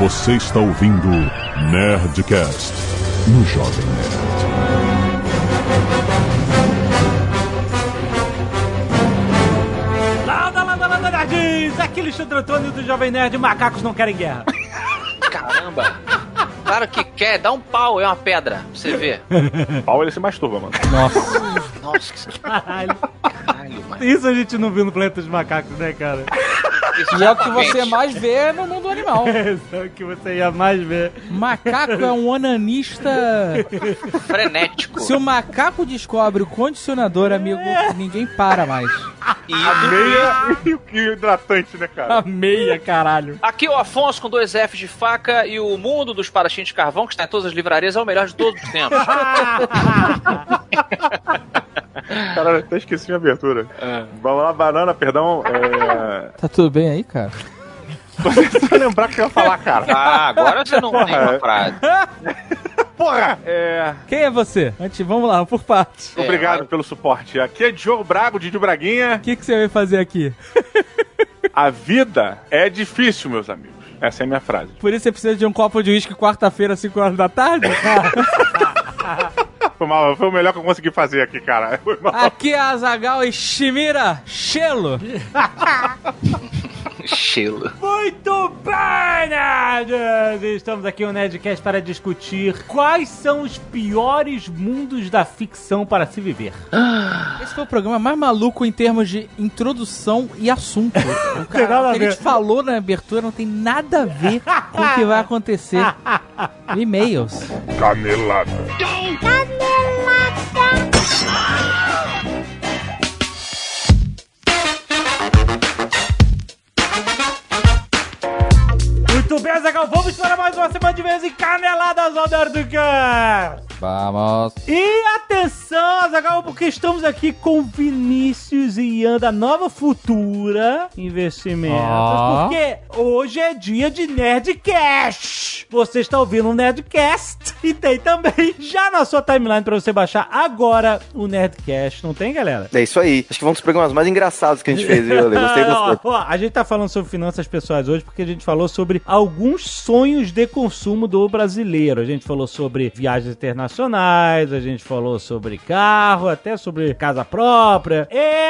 Você está ouvindo Nerdcast no Jovem Nerd. Landa, landa, landa, nerds! Aqui Alexandre Antônio do Jovem Nerd, macacos não querem guerra. Caramba! Claro que quer, dá um pau, é uma pedra, pra você ver. Pau ele se masturba, mano. Nossa, que Caralho. caralho, mano. Isso a gente não viu no Planeta dos Macacos, né, cara? E é o que você mais vê no mundo animal. É o que você ia mais ver. Macaco é um onanista. frenético. Se o macaco descobre o condicionador, amigo, ninguém para mais. E Meia e o hidratante, né, cara? A meia, caralho. Aqui o Afonso com dois Fs de faca e o mundo dos parachinhos de carvão, que está em todas as livrarias, é o melhor de todos os tempos. Caralho, até esqueci minha abertura. Vamos lá, banana, perdão. É... Tá tudo bem aí, cara? Tô tentando lembrar o que eu ia falar, cara. Ah, agora você não tem Porra. uma frase. Porra! É... Quem é você? Antes, vamos lá, por partes. É, Obrigado mas- pelo suporte. Aqui é Diogo Brago, Didi Braguinha. O que, que você vai fazer aqui? A vida é difícil, meus amigos. Essa é a minha frase. Por isso você precisa de um copo de uísque quarta-feira, 5 horas da tarde? Foi, mal, foi o melhor que eu consegui fazer aqui, cara. Foi mal. Aqui é a Zagal e Shimira Shelo. Chelo. Muito bem, nerds! Estamos aqui no Nerdcast para discutir quais são os piores mundos da ficção para se viver. Esse foi o programa mais maluco em termos de introdução e assunto. O, cara, a o que a ver. gente falou na abertura não tem nada a ver com o que vai acontecer. E-mails. Canelada. Muito bem, Zagal, vamos para mais uma semana de vez em Caneladas ao Nerdcast! Vamos. E atenção, Zagal, porque estamos aqui com Vinícius e Ian da Nova Futura Investimentos. Ó. Porque hoje é dia de Nerdcast. Você está ouvindo o Nerdcast e tem também já na sua timeline para você baixar agora o Nerdcast. Não tem, galera? É isso aí. Acho que foi um dos programas mais engraçados que a gente fez, viu, Ale? Gostei Ó, bastante. ó, a gente tá falando sobre finanças pessoais hoje porque a gente falou sobre alguns sonhos de consumo do brasileiro. A gente falou sobre viagens internacionais, a gente falou sobre carro, até sobre casa própria e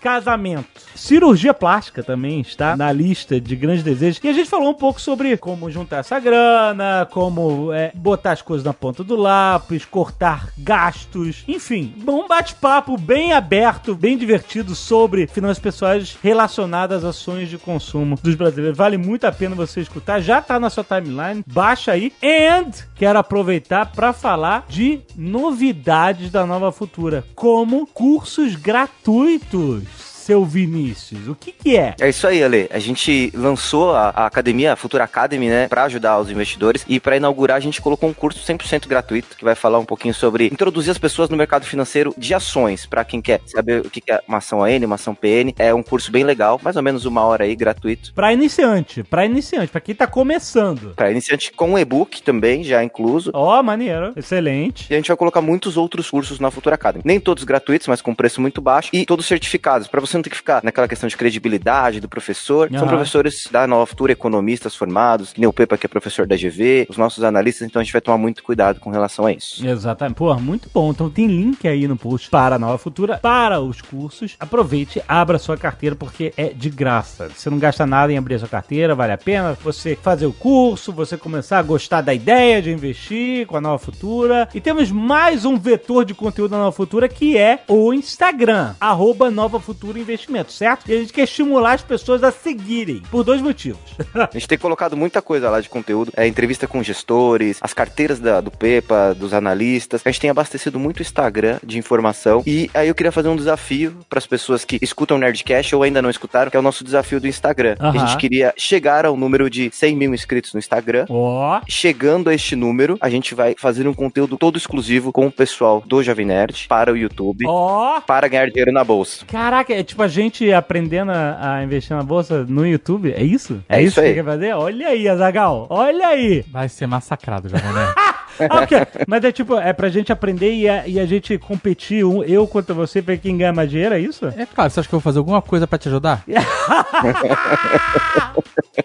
casamento. Cirurgia plástica também está na lista de grandes desejos. E a gente falou um pouco sobre como juntar essa grana, como é, botar as coisas na ponta do lápis, cortar gastos, enfim, um bate-papo bem aberto, bem divertido sobre finanças pessoais relacionadas a sonhos de consumo dos brasileiros. Vale muito a pena você escutar, já tá na sua timeline, baixa aí. And quero aproveitar para falar de novidades da Nova Futura, como cursos gratuitos. Seu Vinícius, o que que é? É isso aí, Ale. A gente lançou a, a academia, a Futura Academy, né, pra ajudar os investidores. E pra inaugurar, a gente colocou um curso 100% gratuito, que vai falar um pouquinho sobre introduzir as pessoas no mercado financeiro de ações. Pra quem quer saber o que é uma ação AN, uma ação PN. É um curso bem legal, mais ou menos uma hora aí, gratuito. Pra iniciante, pra iniciante, pra quem tá começando. Pra iniciante com um e-book também, já incluso. Ó, maneiro, excelente. E a gente vai colocar muitos outros cursos na Futura Academy. Nem todos gratuitos, mas com preço muito baixo. E todos certificados, pra você não ter que ficar naquela questão de credibilidade do professor. São Aham. professores da Nova Futura, economistas formados, que nem o Pepa, que é professor da GV, os nossos analistas, então a gente vai tomar muito cuidado com relação a isso. Exatamente. Pô, muito bom. Então tem link aí no post para a Nova Futura, para os cursos. Aproveite, abra sua carteira, porque é de graça. Você não gasta nada em abrir a sua carteira, vale a pena você fazer o curso, você começar a gostar da ideia de investir com a Nova Futura. E temos mais um vetor de conteúdo da Nova Futura, que é o Instagram, arroba Nova Futura Investimentos, certo? E a gente quer estimular as pessoas a seguirem, por dois motivos. A gente tem colocado muita coisa lá de conteúdo, é entrevista com gestores, as carteiras da- do Pepa, dos analistas. A gente tem abastecido muito o Instagram de informação. E aí eu queria fazer um desafio para as pessoas que escutam o Nerdcast ou ainda não escutaram, que é o nosso desafio do Instagram. A gente queria chegar ao número de 100 mil inscritos no Instagram. Ó, Chegando a este número, a gente vai fazer um conteúdo todo exclusivo com o pessoal do Jovem Nerd para o YouTube. ó. Para ganhar dinheiro na bolsa. Caraca, é tipo a gente aprendendo a, a investir na bolsa no YouTube? É isso? É isso que aí. quer fazer? Olha aí, Azagal. Olha aí. Vai ser massacrado, Jovem Nerd. Ah, ok. Mas é tipo, é pra gente aprender e a, e a gente competir, um, eu contra você, pra quem ganha mais dinheiro, é isso? É claro, você acha que eu vou fazer alguma coisa pra te ajudar?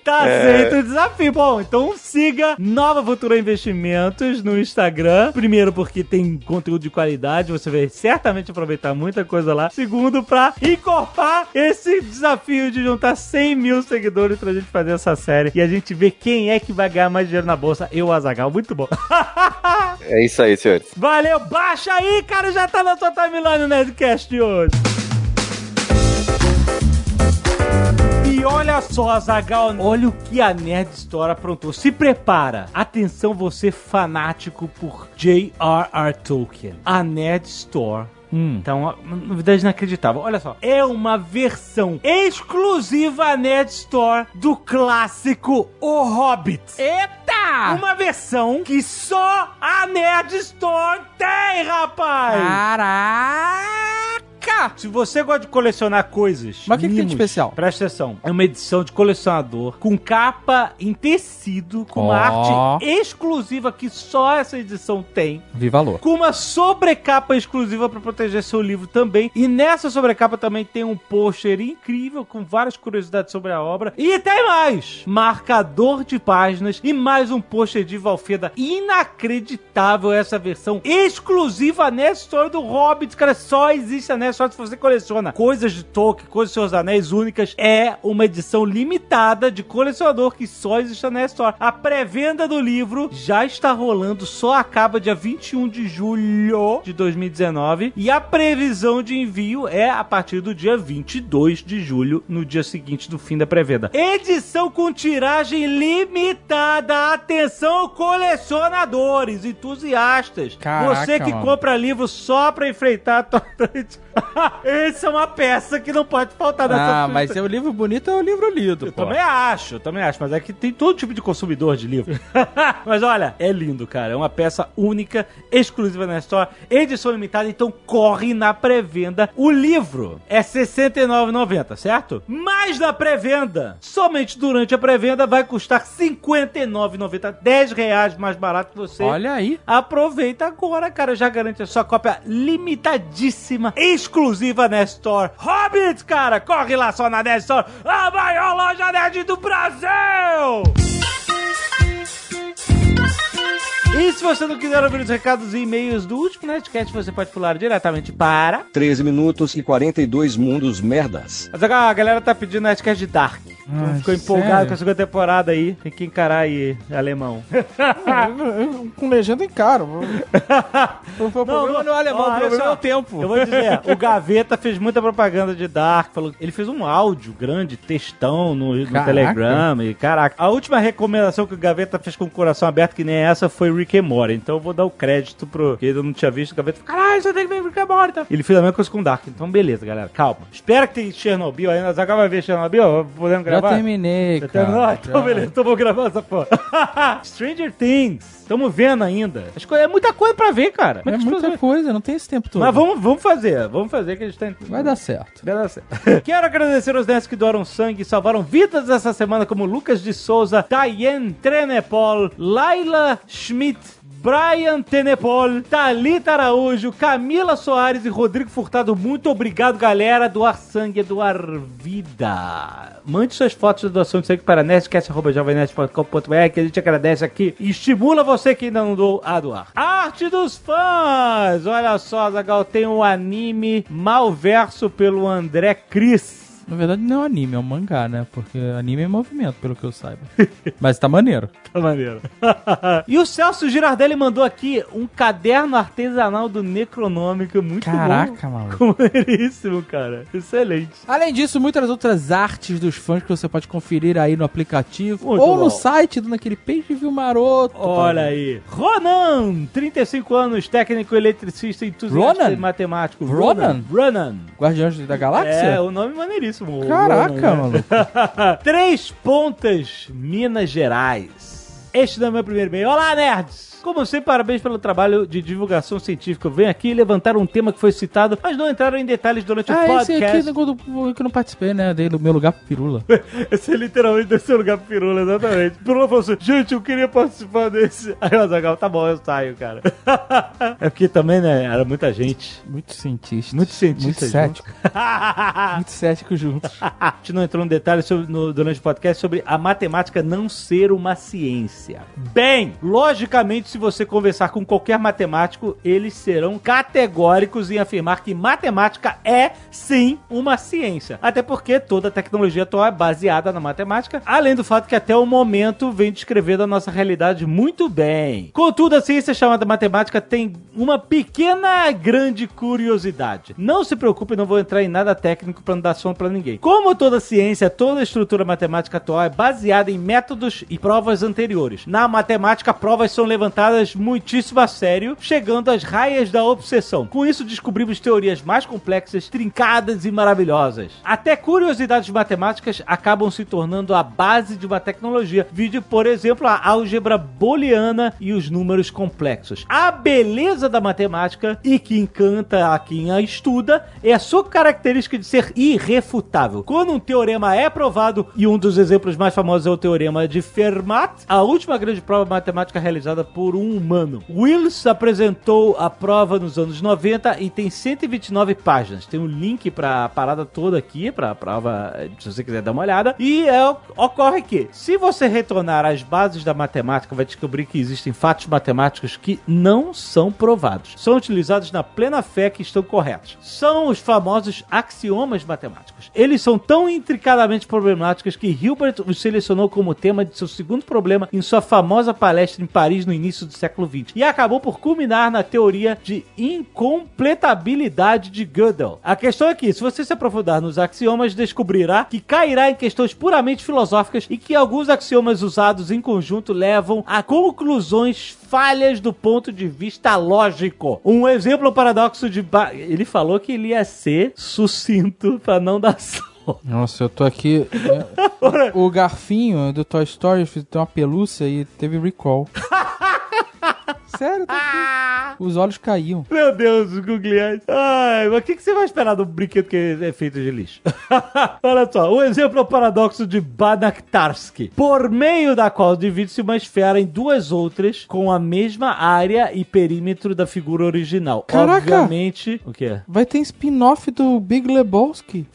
Tá aceito o desafio. Bom, então siga Nova Futura Investimentos no Instagram. Primeiro, porque tem conteúdo de qualidade, você vai certamente aproveitar muita coisa lá. Segundo, pra encorpar esse desafio de juntar 100 mil seguidores pra gente fazer essa série e a gente ver quem é que vai ganhar mais dinheiro na bolsa. Eu, Azagal, muito bom. É isso aí, senhores. Valeu, baixa aí, cara, já tá na sua timeline o Nerdcast de hoje. E olha só, Zagal, olha o que a Nerd Store aprontou. Se prepara. Atenção, você fanático por J.R.R. Tolkien. A Nerd Store Hum. então, uma novidade inacreditável. Olha só, é uma versão exclusiva Nerd Store do clássico O Hobbit. Eita! Uma versão que só a Nerd Store tem, rapaz! Caraca! Se você gosta de colecionar coisas, Mas o que que tem de especial? Presta atenção. É uma edição de colecionador com capa em tecido, com uma Ó. arte exclusiva que só essa edição tem. Vi valor. Com uma sobrecapa exclusiva para proteger seu livro também. E nessa sobrecapa também tem um pôster incrível com várias curiosidades sobre a obra. E tem mais! Marcador de páginas e mais um pôster de Valfenda. Inacreditável essa versão exclusiva nessa história do Hobbit. Cara, só existe a Nessa só se você coleciona coisas de Tolkien, coisas de seus anéis únicas. É uma edição limitada de colecionador que só existe na Store. A pré-venda do livro já está rolando, só acaba dia 21 de julho de 2019. E a previsão de envio é a partir do dia 22 de julho, no dia seguinte do fim da pré-venda. Edição com tiragem limitada. Atenção, colecionadores, entusiastas. Caraca, você que mano. compra livro só pra enfrentar a torrente. Essa é uma peça que não pode faltar nessa Ah, mas é o livro bonito é o livro lido, eu pô. também acho, eu também acho, mas é que tem todo tipo de consumidor de livro. mas olha, é lindo, cara. É uma peça única, exclusiva na Store, edição limitada, então corre na pré-venda. O livro é R$ 69,90, certo? Mas na pré-venda, somente durante a pré-venda, vai custar R$ 59,90, 10 reais mais barato que você. Olha aí. Aproveita agora, cara. Já garante a sua cópia limitadíssima, exclusiva na Store. Hobbit, cara, corre lá só na Nerd Store, a maior loja nerd do Brasil! E se você não quiser ouvir os recados e e-mails do último Nerdcast, você pode pular diretamente para... 13 minutos e 42 mundos merdas. Mas agora a galera tá pedindo Nerdcast de Dark. Então Ai, ficou empolgado sério? com a segunda temporada aí. Tem que encarar aí, alemão. Com legenda em caro. O problema não é o alemão, ó, o problema é o tempo. Eu vou dizer, o Gaveta fez muita propaganda de Dark, falou, ele fez um áudio grande, textão no, no. Telegram e caraca. A última recomendação que o Gaveta fez com o coração aberto, que nem essa, foi Rick and Morty. Então eu vou dar o crédito pro que ele não tinha visto. O Gaveta falou, caralho, você tem que ver Rick and Morty. Então. Ele fez a mesma coisa com Dark. Então beleza, galera, calma. Espera que tem Chernobyl ainda. Zagal vai ver Chernobyl? Podemos Já gravar? terminei, Já cara. terminou? Então Já. beleza, então vou gravar essa porra. Stranger Things. Estamos vendo ainda. As coisas- É muita coisa pra ver, cara. Como É as muita coisa, não tem esse tempo todo. Mas vamos, vamos fazer, vamos fazer que a gente tá... Vai dar certo. Vai dar certo. Quero agradecer aos nerds que doaram sangue e salvaram vidas essa semana, como Lucas de Souza, Diane Trenepol, Laila Schmidt, Brian Tenepol, Thalita Araújo, Camila Soares e Rodrigo Furtado. Muito obrigado, galera. Doar sangue doar vida. Mande suas fotos de doação de sangue para nerdcast.jovemnerd.com.br que a gente agradece aqui e estimula você que ainda não doou a doar. Arte dos fãs! Olha só, Zagal, tem um anime Malverso pelo André Cris. Na verdade, não é um anime, é um mangá, né? Porque anime é movimento, pelo que eu saiba. Mas tá maneiro. Tá maneiro. e o Celso Girardelli mandou aqui um caderno artesanal do Necronômico. Muito bom. Caraca, maluco. Maneiríssimo, cara. Excelente. Além disso, muitas outras artes dos fãs que você pode conferir aí no aplicativo Muito ou bom. no site, dando aquele page view maroto. Olha aí. Ronan, 35 anos, técnico eletricista, entusiasta Ronan? e matemático. Ronan? Ronan. Guardiões da Galáxia? É, o nome maneiríssimo. O Caraca, maluco. Três Pontas, Minas Gerais. Este não é o meu primeiro e-mail. Olá, nerds! Como sempre, parabéns pelo trabalho de divulgação científica. Venho aqui levantar um tema que foi citado, mas não entraram em detalhes durante o Ah, esse podcast. aqui negócio do- que eu não participei, né? Dei o meu lugar pro Pirula. Esse é literalmente deve ser o lugar pro Pirula, exatamente. Pirula falou assim, gente, eu queria participar desse. Aí o Azaghal, tá bom, eu saio, cara. é porque também, né, era muita gente. Muito cientista. Muito cientista Muito cético. Muito cético juntos. A gente não entrou em detalhes sobre- no- durante o podcast sobre a matemática não ser uma ciência. Bem, logicamente, se você conversar com qualquer matemático, eles serão categóricos em afirmar que matemática é, sim, uma ciência. Até porque toda a tecnologia atual é baseada na matemática, além do fato que até o momento vem descrevendo a nossa realidade muito bem. Contudo, a ciência chamada matemática tem uma pequena grande curiosidade. Não se preocupe, não vou entrar em nada técnico para não dar sono para ninguém. Como toda ciência, toda estrutura matemática atual é baseada em métodos e provas anteriores. Na matemática, provas são levantadas muitíssimo a sério, chegando às raias da obsessão. Com isso, descobrimos teorias mais complexas, trincadas e maravilhosas. Até curiosidades matemáticas acabam se tornando a base de uma tecnologia. Vídeo, por exemplo, a álgebra booleana e os números complexos. A beleza da matemática e que encanta a quem a estuda é a sua característica de ser irrefutável. Quando um teorema é provado, e um dos exemplos mais famosos é o teorema de Fermat, a última grande prova matemática realizada por um humano. Wills apresentou a prova nos anos 90 e tem 129 páginas. Tem um link pra parada toda aqui, pra prova, se você quiser dar uma olhada. E é, ocorre que, se você retornar às bases da matemática, vai descobrir que existem fatos matemáticos que não são provados. São utilizados na plena fé que estão corretos. São os famosos axiomas matemáticos. Eles são tão intricadamente problemáticos que Hilbert os selecionou como tema de seu segundo problema em sua famosa palestra em Paris no início do século XX. E acabou por culminar na teoria de incompletabilidade de Gödel. A questão é que, se você se aprofundar nos axiomas, descobrirá que cairá em questões puramente filosóficas e que alguns axiomas usados em conjunto levam a conclusões falhas do ponto de vista lógico. Um exemplo paradoxo de... Ba ele falou que ele ia ser sucinto pra não dar. Nossa, eu tô aqui. é, o garfinho do Toy Story tem uma pelúcia e teve recall. Sério, tá. Os olhos caíam. Meu Deus, os googleantes. Ai, mas o que, que você vai esperar um brinquedo que é feito de lixo? Olha só, o exemplo é o paradoxo de Banach-Tarski, por meio da qual divide-se uma esfera em duas outras com a mesma área e perímetro da figura original. Caraca! Obviamente... O quê? Vai ter spin-off do Big Lebowski.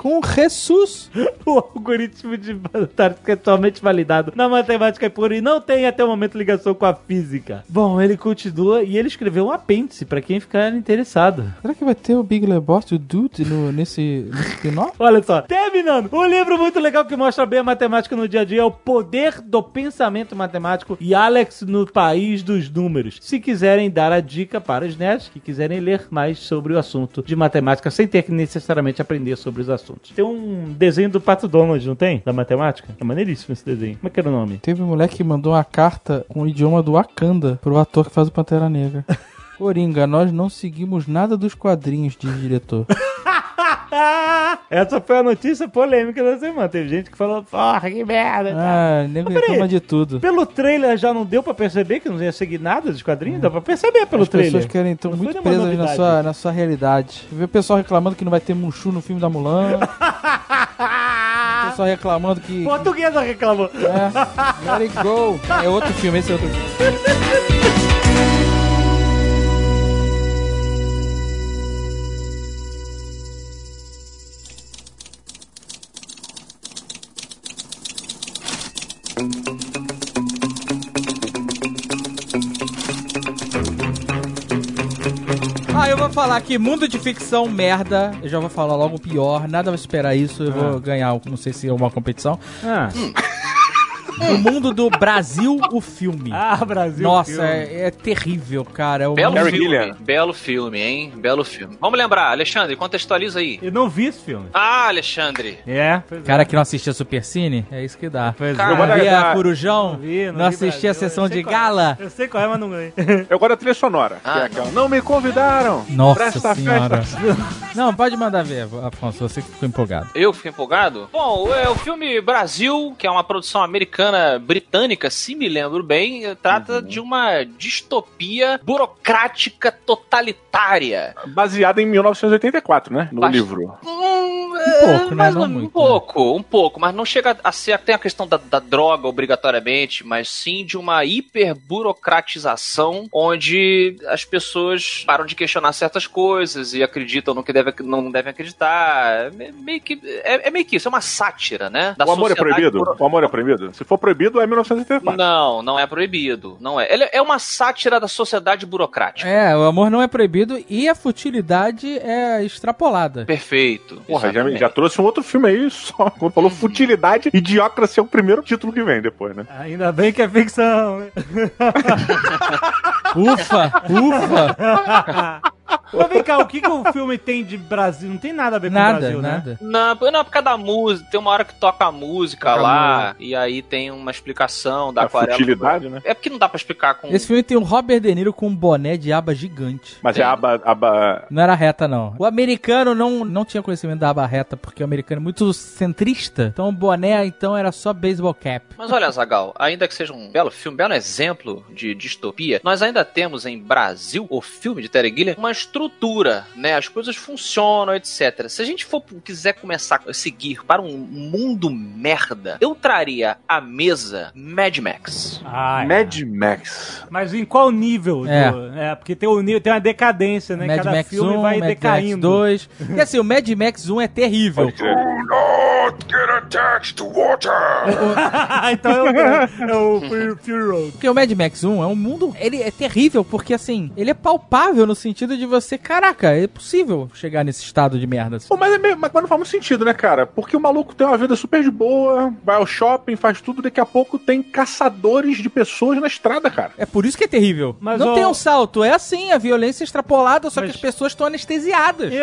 Com Jesus. O algoritmo de Banach-Tarski é totalmente validado na matemática pura e não tem até o momento ligação com a física. Bom, ele continua e ele escreveu um apêndice pra quem ficar interessado. Será que vai ter o Big Lebowski, o Dude, no, nesse, nesse spin-off? Olha só, terminando. Um livro muito legal que mostra bem a matemática no dia a dia é O Poder do Pensamento Matemático e Alex no País dos Números. Se quiserem dar a dica para os nerds que quiserem ler mais sobre o assunto de matemática sem ter que necessariamente aprender sobre os assuntos. Tem um desenho do Pato Donald, não tem? Da matemática? É maneiríssimo esse desenho. Como é que era o nome? Teve um moleque que mandou uma carta com o idioma do Wakanda pro ator que faz o Pantera Negra. Coringa, nós não seguimos nada dos quadrinhos, diz o diretor. Essa foi a notícia polêmica da semana. Teve gente que falou, porra, que merda. Ah, nego reclama de tudo. Pelo trailer já não deu pra perceber que não ia seguir nada dos quadrinhos? Dá pra perceber pelo As trailer. pessoas querem estão muito presas na sua, na sua realidade. Vê o pessoal reclamando que não vai ter Mushu no filme da Mulan. o pessoal reclamando que. Portuguesa reclamou. É, let it go. É outro filme, esse é outro filme. Ah, eu vou falar que mundo de ficção, merda. Eu já vou falar logo o pior. Nada vai superar isso. Eu vou ganhar, não sei se é uma competição. Ah, O mundo do Brasil, o filme. ah Brasil. Nossa, filme. é, é terrível, cara. É o Belo filme, belo filme, hein? Belo filme. Vamos lembrar, Alexandre, contextualiza aí. Eu não vi esse filme. Ah, Alexandre. É, pois é. Cara que não assistia Super Cine, é isso que dá. Pois Cara, é. Não via dar- Corujão, Não vi, não, vi assistia a sessão Eu de é. gala. Eu sei qual é, mas não ganhei. Eu gosto da trilha sonora. que Ah, é aquela, não me convidaram. Nossa senhora. festa. Não, pode mandar ver, Afonso, você que ficou empolgado. Eu que fiquei empolgado? Bom, é o filme Brasil, que é uma produção americana americana britânica, se me lembro bem, trata de uma distopia burocrática totalitária. Baseada em 1984, né? No Bast- livro. Hum, Um pouco, né? mais Não ou- muito, um pouco, um pouco, mas não chega a ser até a questão da, da droga obrigatoriamente, mas sim de uma hiperburocratização onde as pessoas param de questionar certas coisas e acreditam no que deve, não devem acreditar. É me- meio que, é, é meio que isso, é uma sátira, né? da o amor é proibido? O amor é proibido? Se for proibido, é 1984. Não, não é proibido. Não é. Ele é uma sátira da sociedade burocrática. É, o amor não é proibido e a futilidade é extrapolada. Perfeito. Porra, já, já trouxe um outro filme aí só. Quando falou futilidade, Idiocracy é o primeiro título que vem depois, né? Ainda bem que é ficção. Ufa, ufa. Mas vem cá, o que, que o filme tem de Brasil? Não tem nada a ver com o Nada, Brasil, né? nada. Não, não, por causa da música. Tem uma hora que toca a música Toca a lá, e aí tem uma explicação da A aquarela. futilidade, né? É porque não dá pra explicar com. Esse filme tem o Robert De Niro com um boné de aba gigante. Mas Tem. é aba, aba. Não era reta, não. O americano não, não tinha conhecimento da aba reta, porque o americano é muito centrista. Então o boné, então, era só baseball cap. Mas olha, Zagal, ainda que seja um belo filme, belo exemplo de distopia, nós ainda temos em Brasil, o filme de Terry Gilliam, uma estrutura, né? As coisas funcionam, etc. Se a gente for quiser começar a seguir para um mundo merda, eu traria à mesa Mad Max. Ah, é. Mad Max. Mas em qual nível? É. do- é, porque tem, o, nível- tem uma decadência, né? Mad Cada Max filme 1, vai Mad decaindo. Max 2. Porque assim, o Mad Max 1 é terrível. Pode crer. então é o, é o Fury- Fury Road. Porque o Mad Max 1 é um mundo. Ele é terrível, porque assim, ele é palpável no sentido de você, caraca, é possível chegar nesse estado de merda. assim. Pô, mas, é meio, mas não faz muito sentido, né, cara? Porque o maluco tem uma vida super de boa, vai ao shopping, faz tudo, daqui a pouco tem caçadores de pessoas na estrada, cara. É por isso que é terrível. Mas, não ó- tem um salto, é assim, a violência extrapolada, só Mas- que as pessoas estão anestesiadas. É,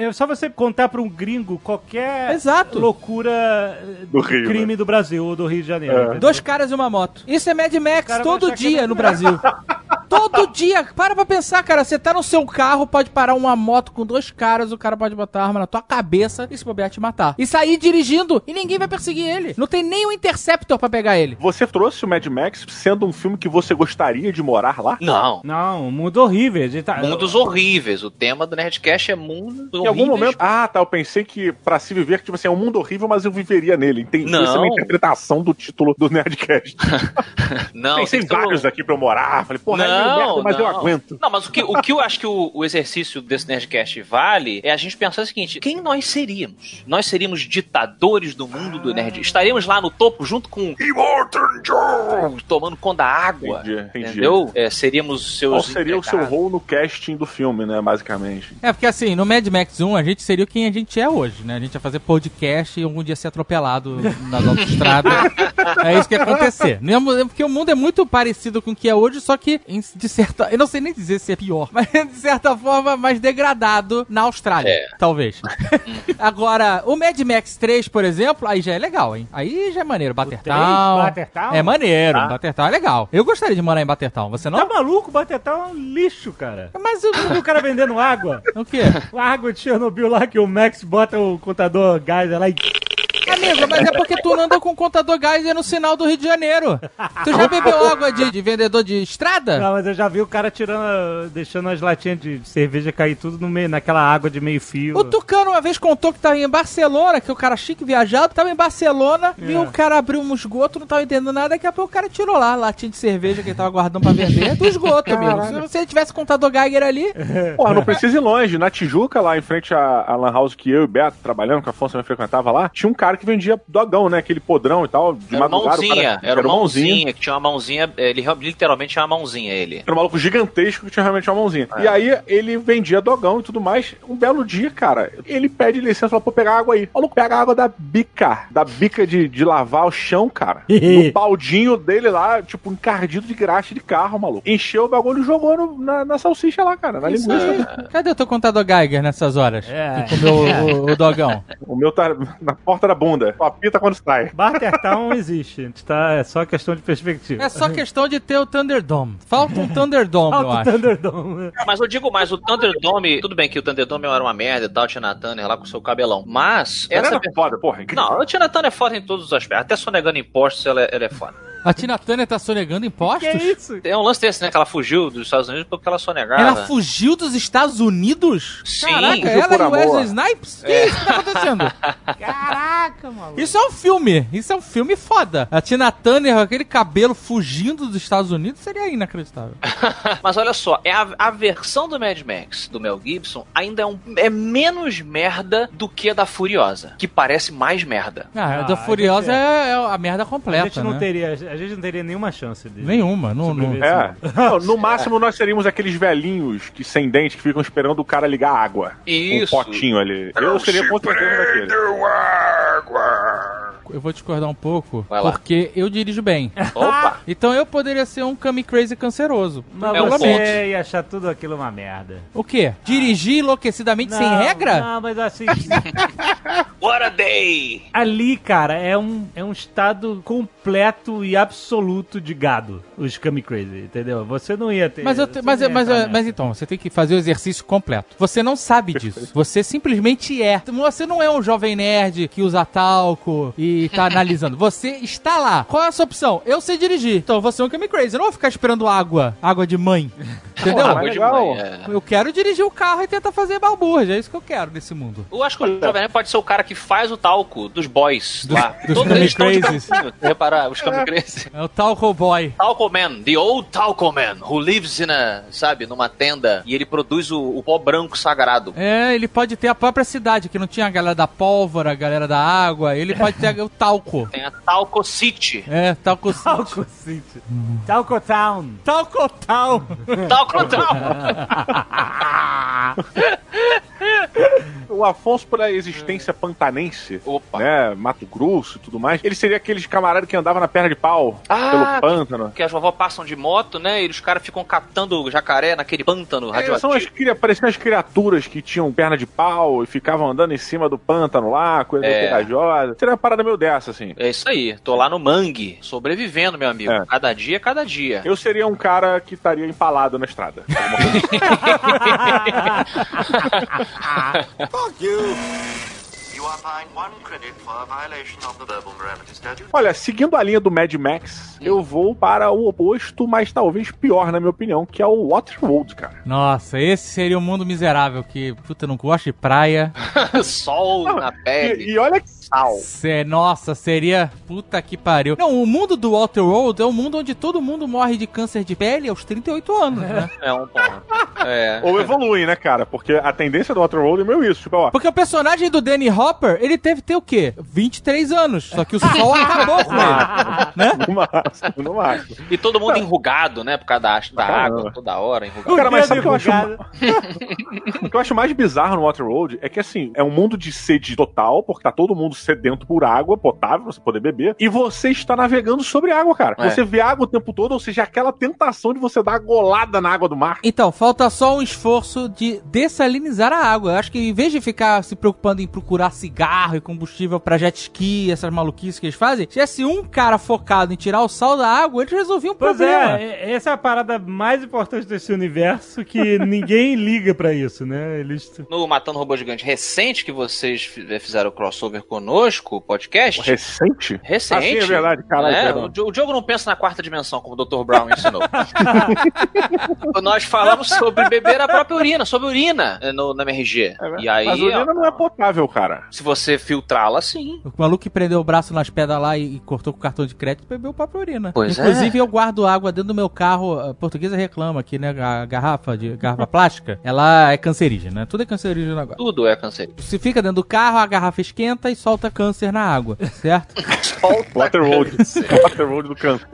é, é só você contar pra um gringo qualquer Exato. loucura eh, Do Rio, crime do Brasil ou do Rio de Janeiro. É. Dois caras e uma moto. Isso é Mad Max todo é dia no. Brasil. todo dia. Para pra pensar, cara. Você tá no seu carro, pode parar uma moto com dois caras, o cara pode botar a arma na tua cabeça e se bobear te matar. E sair dirigindo e ninguém vai perseguir ele. Não tem nem um Interceptor pra pegar ele. Você trouxe o Mad Max sendo um filme que você gostaria de morar lá? Não. Não, um mundo horrível. Tá- Mundos horríveis. O tema do Nerdcast é mundos Em algum momento. Ah, tá. Eu pensei que pra se viver, tipo assim, é um mundo horrível, mas eu viveria nele. Entendi. Não. Essa é a interpretação do título do Nerdcast. Não, Pensei tem em ser um- vários aqui pra eu morar. Falei, porra, é meio merda, mas eu aguento. Não, mas o que, o que eu acho que o, o exercício desse Nerdcast vale é a gente pensar o seguinte: quem nós seríamos? Nós seríamos ditadores do mundo do Nerd. Estaríamos lá no topo junto com Immortan Joe! tomando conta da água. Entendi, entendi. Entendeu? É, seríamos seus. Qual seria o seu empregados. role no casting do filme, né, basicamente? É, porque assim, no Mad Max 1, a gente seria quem a gente é hoje, né? A gente ia fazer podcast e algum dia ser atropelado nas autoestradas. é isso que ia acontecer. Não ia- Porque o mundo é muito parecido com o que é hoje, só que em- de certa... Eu não sei nem dizer se é pior, mas de certa forma mais degradado na Austrália, É. talvez. Agora, o Mad Max 3, por exemplo, aí já é legal, hein? Aí já é maneiro. Buttertown? É maneiro, Ah. Buttertown é legal. Eu gostaria de morar em Buttertown, você não? Tá maluco? Batetal é um lixo, cara. Mas o, O cara vendendo água. o quê? A água de Chernobyl lá que o Max bota o contador Geyser lá e. Amigo, mas é porque tu anda com contador Geyser no sinal do Rio de Janeiro. Tu já bebeu água de, de vendedor de estrada? Não, mas eu já vi o cara tirando, deixando as latinhas de cerveja cair tudo no meio, naquela água de meio fio. O Tucano uma vez contou que tava em Barcelona, que o cara chique viajado, tava em Barcelona, viu o cara abrir um esgoto, não tava entendendo nada, daqui a pouco o cara tirou lá a latinha de cerveja que ele tava guardando pra vender do esgoto, amigo. Se você tivesse contador Geiger ali, Porra, não precisa ir longe. Na Tijuca, lá em frente à, à Lan House que eu e o Beto, trabalhando com a Afonso, também frequentava lá, tinha um cara que vendia dogão, né? Aquele podrão e tal, de Era madrugada. o mãozinha, cara- era uma um mãozinha, que tinha uma mãozinha, ele literalmente tinha uma mãozinha, ele. Era um maluco gigantesco que tinha realmente uma mãozinha. É. E aí ele vendia dogão e tudo mais. Um belo dia, cara, ele pede licença pra pegar água aí. O maluco pega a água da bica, da bica de, de lavar o chão, cara. no baldinho dele lá, tipo, encardido de graxa de carro, maluco. Encheu o bagulho e jogou no- na, na salsicha lá, cara, na Isso linguiça. aí. Cadê o teu contador Geiger nessas horas? É. Que comeu o, o- o dogão. O meu tá na porta da bunda. Só apita quando sai. Buttertown Chinatown existe. Tá, é só questão de perspectiva. É só questão de ter o Thunderdome. Falta um Thunderdome, eu Alto acho. Thunderdome. Mas eu digo mais, o Thunderdome, tudo bem que o Thunderdome era uma merda e tal, Tina Turner lá com seu cabelão. Mas, Ela essa. era foda, porra. incrível. Não, a Tina Turner é foda em todos os aspectos. Até sonegando impostos, ela, é- ela é foda. A Tina Turner tá sonegando impostos? Que é isso? Tem um lance desse, né? Que ela fugiu dos Estados Unidos porque ela sonegava. Ela fugiu dos Estados Unidos? Sim, Caraca, ela e. Wesley Snipes? Que isso que tá acontecendo? Caraca, maluco. Isso é um filme. Isso é um filme foda. A Tina Turner com aquele cabelo fugindo dos Estados Unidos seria inacreditável. Mas olha só, é a, a versão do Mad Max do Mel Gibson ainda é, um, é menos merda do que a da Furiosa, que parece mais merda. Ah, a Ah, da a Furiosa é... é a merda A completa, gente não né? teria, a gente não teria nenhuma chance de Nenhuma. Não, não... É. Não, no máximo nós seríamos aqueles velhinhos que sem dente que ficam esperando o cara ligar água. Isso. Um potinho ali. Eu seria com certeza daquele. Eu vou discordar um pouco, Vai lá. porque eu dirijo bem. Opa! Então eu poderia ser um Kami Crazy canceroso. Mas É um você ponto. ia achar tudo aquilo uma merda. O quê? Dirigir enlouquecidamente sem Não, regra? Não, mas assim, What a day! ali, cara, é um, é um estado completo e absoluto de gado, os Kami Crazy, entendeu? Você não ia ter... Mas, te- mas, ia mas, entrar mas então, você tem que fazer o exercício completo. Você não sabe disso. Você simplesmente é. Você não é um jovem nerd que usa talco e tá analisando. Você está lá. Qual é a sua opção? Eu sei dirigir. Então você é um Kami Crazy. Eu não vou ficar esperando água. Água de mãe. Entendeu? De legal. é. Eu quero dirigir o carro e tentar fazer balbúrdia. É isso que eu quero nesse mundo. Eu acho que o Jovem Nerd pode ser o cara que faz o talco dos boys Dos- lá. dos Todos eles estão de reparar, os Kami Crazy. É o talco boy. Talco Man, the old Talco Man, who lives in a, sabe, numa tenda e ele produz o, o pó branco sagrado. É, ele pode ter a própria cidade, que não tinha a galera da pólvora, a galera da água. Ele pode ter o talco. Tem a Talco City. É, talco City. Talco City. Talco Town. Talco Town. Talco 怒っちゃう O Afonso, pela existência pantanense, Opa. né, Mato Grosso e tudo mais, ele seria aqueles camaradas que andavam na perna de pau Ah, pelo pântano. Que as vovó passam de moto, né? E os caras ficam catando jacaré naquele pântano É, são as, radioativo. pareciam as criaturas que tinham perna de pau e ficavam andando em cima do pântano lá, coisa É. corajosa. Seria uma parada meio dessa, assim. É isso aí, tô lá no mangue, sobrevivendo, meu amigo. É. Cada dia, cada dia. Eu seria um cara que estaria empalado na estrada. Alguma coisa Fuck you! You are fined one credit for a violation of the verbal morality statute. Olha, seguindo a linha do Mad Max, eu vou para o oposto, mas talvez pior, na minha opinião, que é o Waterworld, cara. Nossa, esse seria o mundo miserável que, puta, não gosta de praia. Sol na pele. E, e olha que Sal. Cê- nossa, seria puta que pariu. Não, o mundo do Walter World é um mundo onde todo mundo morre de câncer de pele aos 38 anos, né? É um ponto. É. Ou evoluem, né, cara? Porque a tendência do Waterworld é meio isso. Tipo, ó, Porque o personagem do Danny Hopper, ele teve ter o quê? 23 anos. Só que o sol acabou com ele. Né? no máximo, no máximo. E todo mundo enrugado, né? Por causa da, da água, toda hora enrugado. Cara, mas sabe o que eu acho, o que eu acho mais bizarro no Waterworld é que, assim, é um mundo de sede total, porque tá todo mundo sedento por água potável pra você poder beber, e você está navegando sobre água, cara. É. Você vê água o tempo todo, ou seja, aquela tentação de você dar uma golada na água do mar. Então, falta só um esforço de dessalinizar a água. Eu acho que em vez de ficar se preocupando em procurar cigarro e combustível pra jet ski, essas maluquices que eles fazem, se tivesse um cara focado em tirar o sal da água, eles resolviam o Pois problema. é, essa é a parada mais importante desse universo que ninguém liga pra isso, né? Eles... No Matando Robô Gigante recente que vocês fi- fizeram o crossover conosco, o podcast. Recente? Recente. Ah, sim, é verdade, caralho, perdão. o, o Diogo não pensa na quarta dimensão, como o Dr. Brown ensinou. Nós falamos sobre beber a própria urina, sobre urina eh, no, na MRG. e aí, Mas a urina ó, não é potável, cara. Se você filtrá-la, sim. O maluco que prendeu o braço nas pedras lá e, e cortou com cartão de crédito bebeu o próprio urina. Pois é. Inclusive, eu guardo água dentro do meu carro. A portuguesa reclama aqui, né? A garrafa de garrafa plástica, ela é cancerígena, né? Tudo é cancerígeno agora. Tudo é cancerígeno. Se fica dentro do carro, a garrafa esquenta e solta câncer na água, certo? Waterworld. Waterworld do canto.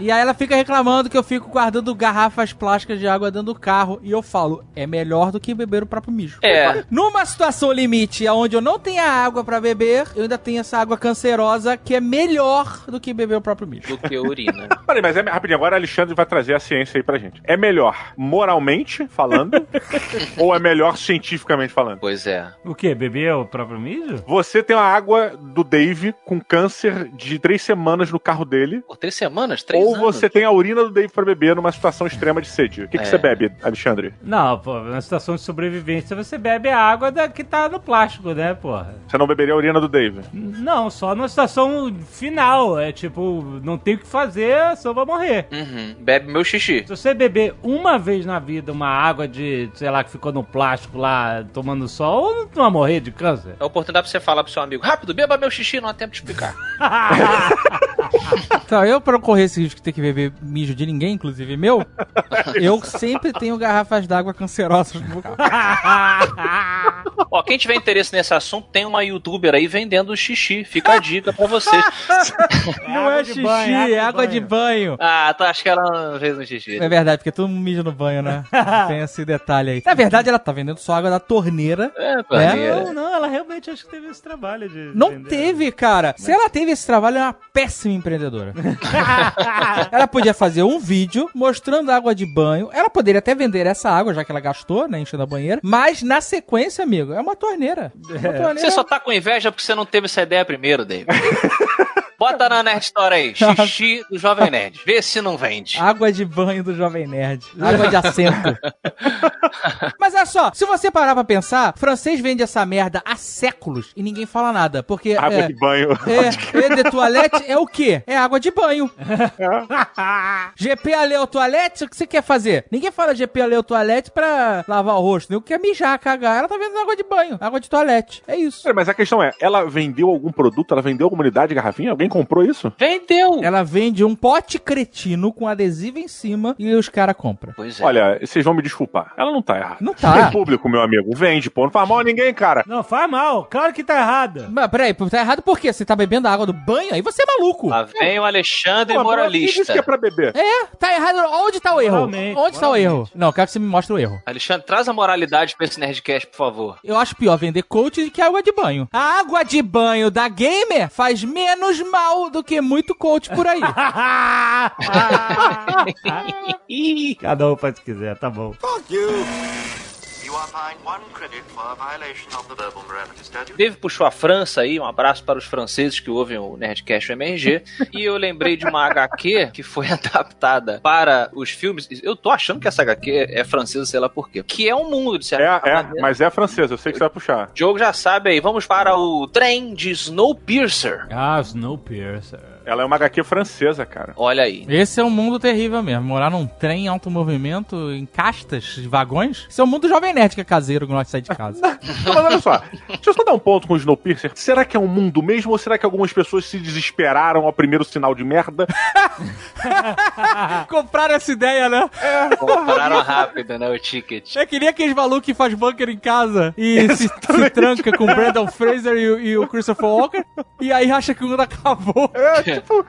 e aí ela fica reclamando que eu fico guardando garrafas plásticas de água dentro do carro. E eu falo, é melhor do que beber o próprio mijo. É. Numa situação limite onde eu não tenho água pra beber, eu ainda tenho essa água cancerosa que é melhor do que beber o próprio mijo. Do que urina. Peraí, mas é, rapidinho, agora Alexandre vai trazer a ciência aí pra gente. É melhor moralmente falando ou é melhor cientificamente falando? Pois é. O quê? Beber o próprio mijo? Você tem a água do Dave com câncer de três semanas no carro dele, Por três semanas? Três ou anos? você tem a urina do Dave pra beber numa situação extrema de sede. O que, que É. você bebe, Alexandre? Não, pô, na situação de sobrevivência você bebe a água da, que tá no plástico, né, porra? Você não beberia a urina do Dave? Não, só na situação final. É tipo, não tem o que fazer, só vai morrer. Uhum. Bebe meu xixi. Se você beber uma vez na vida uma água de, sei lá, que ficou no plástico lá tomando sol, não vai morrer de câncer. É a oportunidade pra você falar pro seu amigo, rápido, beba meu xixi, não há tempo de explicar. Então, eu, pra não correr esse risco de ter que beber mijo de ninguém, inclusive meu, eu sempre tenho garrafas d'água cancerosas no meu carro. Ó, quem tiver interesse nesse assunto, tem uma youtuber aí vendendo xixi. Fica a dica pra vocês. Não é água xixi, banho, é água de banho. Ah, tá, acho que ela fez um xixi. É verdade, porque todo mundo mija no banho, né? Tem esse detalhe aí. Na verdade, ela tá vendendo só água da torneira. É, torneira. Não, não, ela realmente acho que teve esse trabalho de. Não vender. teve, cara. Se ela teve esse trabalho, ela é uma péssima empreendedora. ela podia fazer um vídeo mostrando água de banho. Ela poderia até vender essa água, já que ela gastou, né? Enchendo a banheira. Mas na sequência, amigo, é uma torneira. Torneira. Você só tá com inveja porque você não teve essa ideia primeiro, David. Bota na Nerd Store aí, xixi do Jovem Nerd. Vê se não vende. Água de banho do Jovem Nerd. Água de assento. Mas olha só, se você parar pra pensar, francês vende essa merda há séculos e ninguém fala nada. Porque. Água é, de banho. É, e de toilette é o quê? É água de banho. GP Aleu Toilette, o que você quer fazer? Ninguém fala GP Aleu Toilette pra lavar o rosto. Ninguém quer mijar, cagar. Ela tá vendendo água de banho, água de toilette. É isso. Peraí, Mas a questão é, ela vendeu algum produto? Ela vendeu alguma unidade de garrafinha? Alguém comprou isso? Vendeu! Ela vende um pote cretino com adesivo em cima e os caras compram. Pois é. Olha, vocês vão me desculpar. Ela não tá errada. Não tá. Tem público, meu amigo. Vende, pô. Não faz mal a ninguém, cara. Não, faz mal. Claro que tá errada. Mas peraí, tá errado por quê? Você tá bebendo a água do banho? Aí você é maluco. Lá vem o Alexandre Pô, mas quem disse Moralista. que é pra beber? É, tá errado. Onde tá o erro? Moralmente, Onde tá o moralmente. erro? Não, eu quero que você me mostre o erro. Alexandre, traz a moralidade pra esse Nerdcast, por favor. Eu acho pior vender coach do que água de banho. A água de banho da gamer faz menos mal do que muito coach por aí. Cada um faz o que quiser, tá bom. You Dave puxou a França aí, um abraço para os franceses que ouvem o Nerdcast MRG. e eu lembrei de uma HQ que foi adaptada para os filmes. Eu tô achando que essa HQ é francesa, sei lá por quê. Que é um mundo, de É, certa é, maneira. mas é francesa. Eu sei que você vai puxar. O Diogo já sabe aí. Vamos para o trem de Snowpiercer. Ah, Snowpiercer. Ela é uma HQ francesa, cara. Olha aí. Esse é um mundo terrível mesmo. Morar num trem em alto movimento, em castas de vagões. Esse é o mundo do jovem nerd que é caseiro que não gosta de sair de casa. Não, mas olha só. Deixa eu só dar um ponto com o Snowpiercer. Será que é um mundo mesmo ou será que algumas pessoas se desesperaram ao primeiro sinal de merda? Compraram essa ideia, né? Compraram rápido, né? O ticket. É que nem aqueles malucos que faz bunker em casa e se, se tranca com o Brandon Fraser e, o- e o Christopher Walker. E aí acha que o mundo acabou.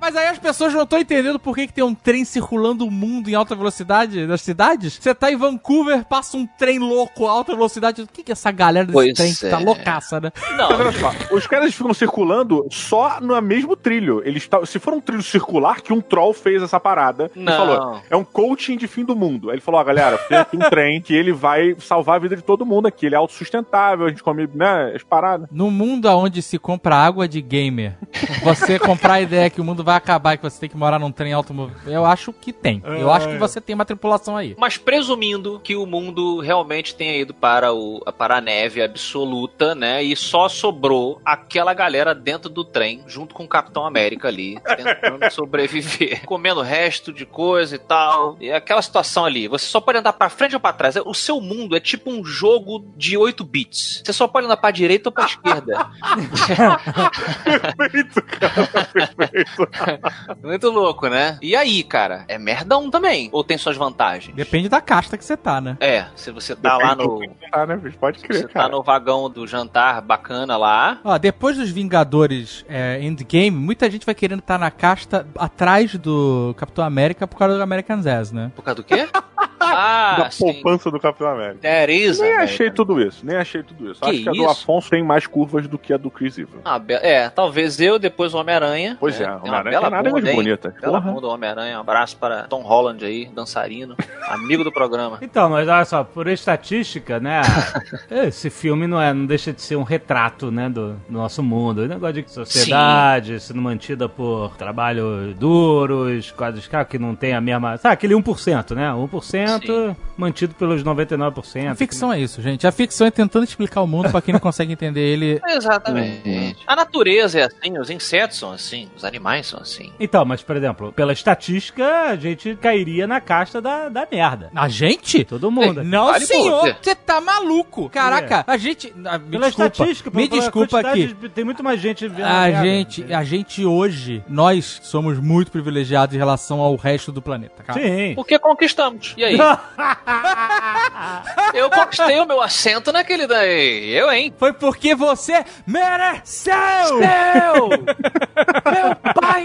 Mas aí as pessoas não estão entendendo por que, que tem um trem circulando o mundo em alta velocidade nas cidades. Você tá em Vancouver, passa um trem louco, alta velocidade. O que, que é essa galera desse Pois trem que tá é. loucaça, né? Não, Mas olha só, os caras ficam circulando só no mesmo trilho. Eles tá, se for um trilho circular, que um troll fez essa parada e Não. falou: é um coaching de fim do mundo. Aí ele falou: ó, galera, tem aqui um trem que ele vai salvar a vida de todo mundo aqui. Ele é autossustentável, a gente come, né, as paradas. No mundo onde se compra água de gamer, você comprar a ideia que o mundo vai acabar e que você tem que morar num trem automóvel, eu acho que tem. Eu acho que você tem uma tripulação aí. Mas presumindo que o mundo realmente tenha ido para, o, para a neve absoluta, né? E só sobrou aquela galera dentro do trem, junto com o Capitão América ali, tentando sobreviver, comendo resto de coisa e tal. E aquela situação ali, você só pode andar pra frente ou pra trás. O seu mundo é tipo um jogo de 8 bits. Você só pode andar pra direita ou pra esquerda. Perfeito, cara, perfeito. Muito louco, né? E aí, cara? É merdão também? Ou tem suas vantagens? Depende da casta que você tá, né? É, se você tá lá no. Tá, né, bicho? Pode crer, Você tá cara. no vagão do jantar bacana lá. Ó, depois dos Vingadores é, Endgame, muita gente vai querendo estar na casta atrás do Capitão América por causa do American Jazz, né? Por causa do quê? Ah, da sim. poupança do Capitão América. There is Nem America. achei tudo isso, nem achei tudo isso. Que Acho que a do isso? Afonso tem mais curvas do que a do Chris Evans. Ah, be- é, talvez eu, depois o Homem-Aranha. Pois é, Tem o uma Homem-Aranha tem nada hein? bonita. Bela bunda, Homem-Aranha. Um abraço para Tom Holland aí, dançarino, amigo do programa. Então, mas olha só, por estatística, né? Esse filme não, é, não deixa de ser um retrato, né, do, do nosso mundo. O negócio de sociedade, sendo mantida por trabalho duros, quase caras que não tem a mesma. Sabe, aquele 1%, né? 1% Sim. mantido pelos 99%. A ficção é isso, gente. A ficção é tentando explicar o mundo pra quem não consegue entender ele. Exatamente. A natureza é assim, os insetos são assim, os animais são assim. Então, mas, por exemplo, pela estatística, a gente cairia na casta da, da merda. A gente? Todo mundo. Não, Vale senhor, você. tá maluco. Caraca, a gente. ah, Me Pela desculpa, estatística, me pela desculpa aqui. de- Tem muito mais gente vendo A merda. gente, a gente hoje, nós somos muito privilegiados em relação ao resto do planeta, cara. Sim. Porque conquistamos. E aí? Eu conquistei o meu assento naquele daí. Eu, hein? Foi porque você mereceu! Meu! Meu pai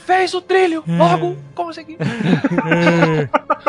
fez o trilho. Logo, consegui.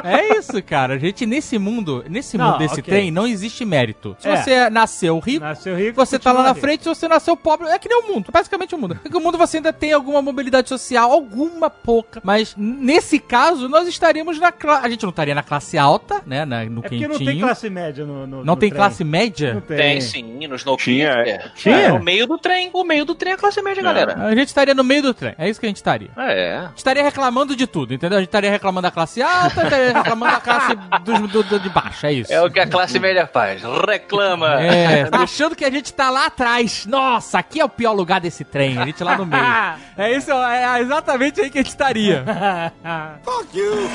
É isso, cara. A gente, nesse mundo, nesse Não, mundo desse ok. trem, não existe mérito. Se É. você nasceu rico, Nasceu rico, você tá lá na rico. frente, se você nasceu pobre, é que nem o mundo, basicamente o mundo. Porque o mundo você ainda tem alguma mobilidade social, alguma pouca, mas nesse caso nós estaríamos na classe, a gente não estaria na classe alta, né, na- no É porque quentinho. não tem classe média no. no Não no tem trem. classe média? Não tem. Tem sim, no Snowpiercer. Tinha, tinha. É, o meio do trem. O meio do trem é a classe média, galera. A gente estaria no meio do trem. É isso que a gente estaria. É. A gente estaria reclamando de tudo, entendeu? A gente estaria reclamando da classe alta, estaria reclamando da classe dos- do, do- de baixo, é isso. É o que a classe média faz. Reclama. É, tá achando que a gente tá lá atrás. Nossa, aqui é o pior lugar desse trem, a gente lá no meio. É isso, é exatamente aí que a gente estaria. You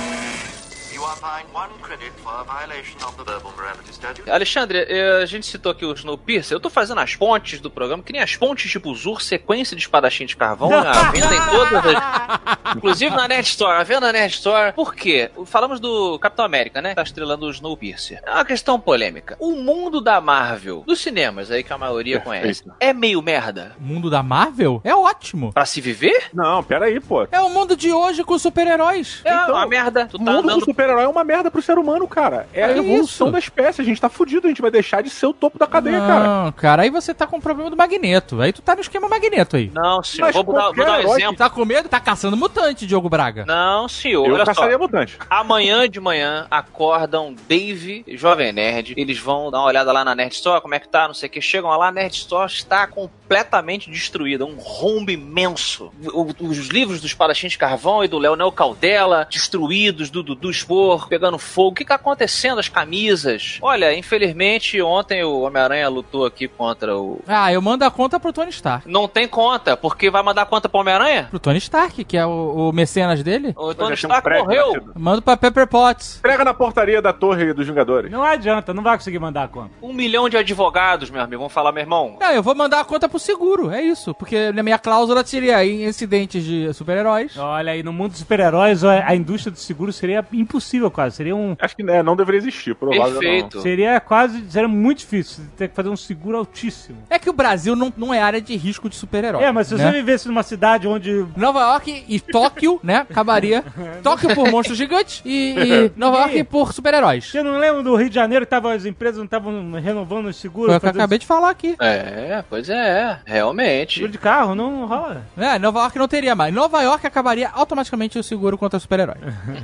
are fined one credit for a violation of the verbal morality statute. Alexandre, eh, a gente citou aqui o Snowpiercer. Eu tô fazendo as pontes do programa, que nem as pontes tipo Zur, sequência de espadachim de carvão, à venda em todas as... Inclusive na Nerd Store, à venda na Nerd Store. Por quê? Falamos do Capitão América, né? Tá estrelando o Snowpiercer. É uma questão polêmica. O mundo da Marvel, dos cinemas aí que a maioria conhece, é meio merda? O mundo da Marvel é ótimo. Pra se viver? Não, pera aí, pô. É o mundo de hoje com super-heróis. É Então, uma merda. Tu tá mundo do andando super-herói é uma merda pro ser humano, cara. É a É evolução isso. da espécie. A gente tá fudido, a gente vai deixar de ser o topo da cadeia, cara. Não, cara, aí você tá com o problema do Magneto. Aí tu tá no esquema Magneto aí. Não, senhor. Mas Vou dar, vou dar um herói exemplo. Tá com medo? Tá caçando mutante, Diogo Braga. Não, senhor. Eu Olha só. caçaria mutante. Amanhã de manhã acordam Dave e Jovem Nerd. Eles vão dar uma olhada lá na Nerd Store, como é que tá, não sei o que. Chegam lá, a Nerd Store está completamente destruída. Um rombo imenso. O- os livros do Espadachim de Carvão e do Leonel Caldela destruídos, do Dudu Spor pegando fogo. O que tá acontecendo? As camisas. Olha, infelizmente, ontem o Homem-Aranha lutou aqui contra o. Ah, eu mando a conta pro Tony Stark. Não tem conta, porque vai mandar conta pro Homem-Aranha? Pro Tony Stark, que é o, o mecenas dele. O Tony um Stark prédio morreu. nascido. Mando pra Pepper Potts. Entrega na portaria da torre dos Vingadores. Não adianta, não vai conseguir mandar a conta. Um milhão de advogados, meu amigo. Vão falar, meu irmão. Não, eu vou mandar a conta pro seguro, é isso. Porque na minha cláusula seria em incidentes de super-heróis. Olha aí, no mundo dos super-heróis, a a indústria do seguro seria impossível quase. Seria um. Acho que né, não deveria existir, provável Perfeito. Seria quase. Seria muito difícil. Ter que fazer um seguro altíssimo. É que o Brasil não, não é área de risco de super-herói. É, mas se né? você vivesse numa cidade onde. Nova York e Tóquio, né? Acabaria. Tóquio por monstros gigantes e, e Nova York por super-heróis. Você não lembra do Rio de Janeiro que tava, as empresas não estavam renovando os seguros? Foi o que eu acabei de falar aqui. É, pois é, realmente. Seguro de carro, não rola. É, Nova York não teria mais. Nova York acabaria automaticamente o seguro contra super-herói.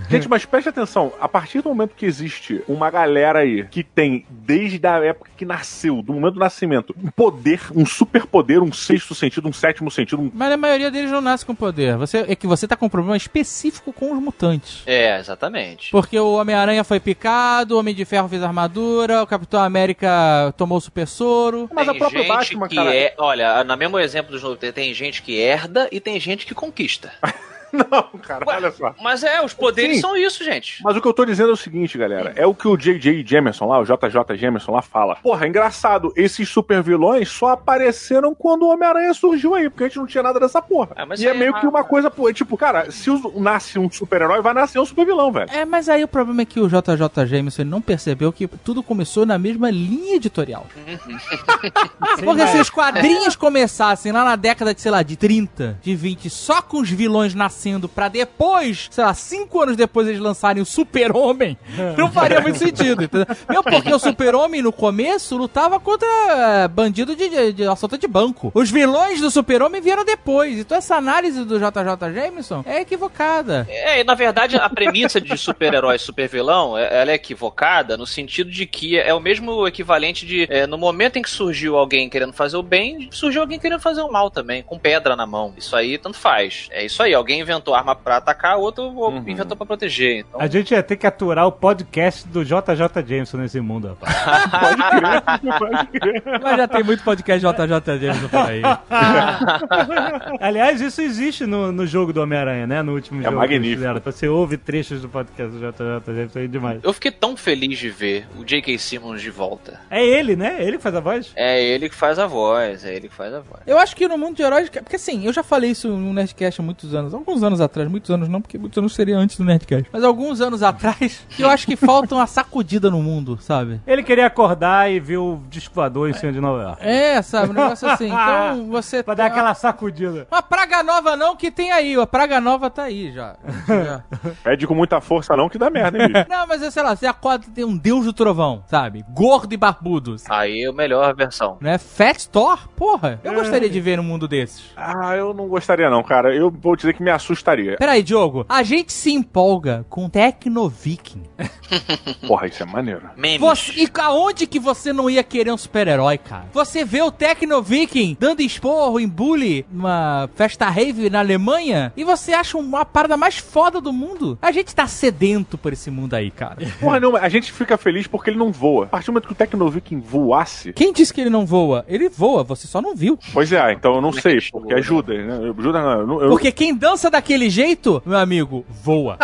Gente, mas preste atenção, a partir do momento que existe uma galera aí que tem, desde a época que nasceu, do momento do nascimento, um poder, um superpoder, um sexto sentido, um sétimo sentido, um... Mas a maioria deles não nasce com poder. Você, é que você tá com um problema específico com os mutantes. É, exatamente. Porque o Homem-Aranha foi picado, o Homem de Ferro fez armadura, o Capitão América tomou o super soro. Mas tem a própria Batman, que cara- é, olha, no mesmo exemplo do jogo, tem gente que herda e tem gente que conquista. Não, cara, Ué, olha só. Mas é, os poderes Sim. são isso, gente. Mas o que eu tô dizendo é o seguinte, galera. É o que o J.J. Jameson lá, o JJ Jameson lá fala. Porra, engraçado, esses super vilões só apareceram quando o Homem-Aranha surgiu aí, porque a gente não tinha nada dessa porra. É, mas e é aí- meio que uma coisa, pô, tipo, cara, se nasce um super-herói, vai nascer um super vilão, velho. É, mas aí o problema é que o JJ Jameson não percebeu que tudo começou na mesma linha editorial. Porque se os quadrinhos começassem lá na década de, sei lá, de 30, de 20, só com os vilões nascendo pra depois, sei lá, cinco anos depois eles lançarem o Super-Homem, não faria muito sentido, entendeu? Mesmo porque o Super-Homem no começo lutava contra eh, bandido de, de, de assalto de banco. Os vilões do Super-Homem vieram depois. Então essa análise do JJ Jameson é equivocada. É, e na verdade a premissa de super-herói e super-vilão, é- ela é equivocada no sentido de que é o mesmo equivalente de é, no momento em que surgiu alguém querendo fazer o bem, surgiu alguém querendo fazer o mal também, com pedra na mão. Isso aí tanto faz. É isso aí, alguém inventou arma pra atacar, outro inventou pra proteger. Então, A gente ia ter que aturar o podcast do JJ Jameson nesse mundo, rapaz. Pode crer, pode crer. Mas já tem muito podcast JJ Jameson por aí. Aliás, isso existe no, no jogo do Homem-Aranha, né? No último É jogo. que magnífico. Você ouve trechos do podcast do JJ Jameson aí demais. eu fiquei tão feliz de ver o J.K. Simmons de volta. É ele, né? Ele que faz a voz? É ele que faz a voz, é ele que faz a voz. Eu acho que no mundo de heróis. Porque assim, eu já falei isso no Nerdcast há muitos anos. Alguns anos atrás. Muitos anos não, porque muitos anos seria antes do Nerdcast. Mas alguns anos atrás, que eu acho que falta uma sacudida no mundo, sabe? Ele queria acordar e ver o disco voador em cima de Nova York. É, sabe? Um negócio assim. Então você. Pra dar aquela sacudida. Uma praga nova não que tem aí. A praga nova tá aí já. Já. Pede com muita força não que dá merda, hein, bicho? Não, mas é, sei lá, você acorda e tem um deus do trovão, sabe? Gordo e barbudo. Aí é a melhor versão. Né? Fat Thor? Porra, eu gostaria de ver um mundo desses. Ah, eu não gostaria não, cara. Eu vou dizer que me assustaria. Peraí, Diogo. A gente se empolga com Tecno Viking. Porra, isso é maneiro. Memes. Você, e aonde que você não ia querer um super-herói, cara? Você vê o Tecno Viking dando esporro em bully numa festa rave na Alemanha e você acha uma parada mais foda do mundo? A gente tá sedento por esse mundo aí, cara. Porra, não, a gente fica feliz porque ele não voa. A partir do momento que o Tecnoviking voasse, Quem disse que ele não voa? Ele voa, você só não viu. pois é, então eu não sei, que porque ajuda, né? Ajuda não, eu Porque quem dança daquele jeito, meu amigo, voa.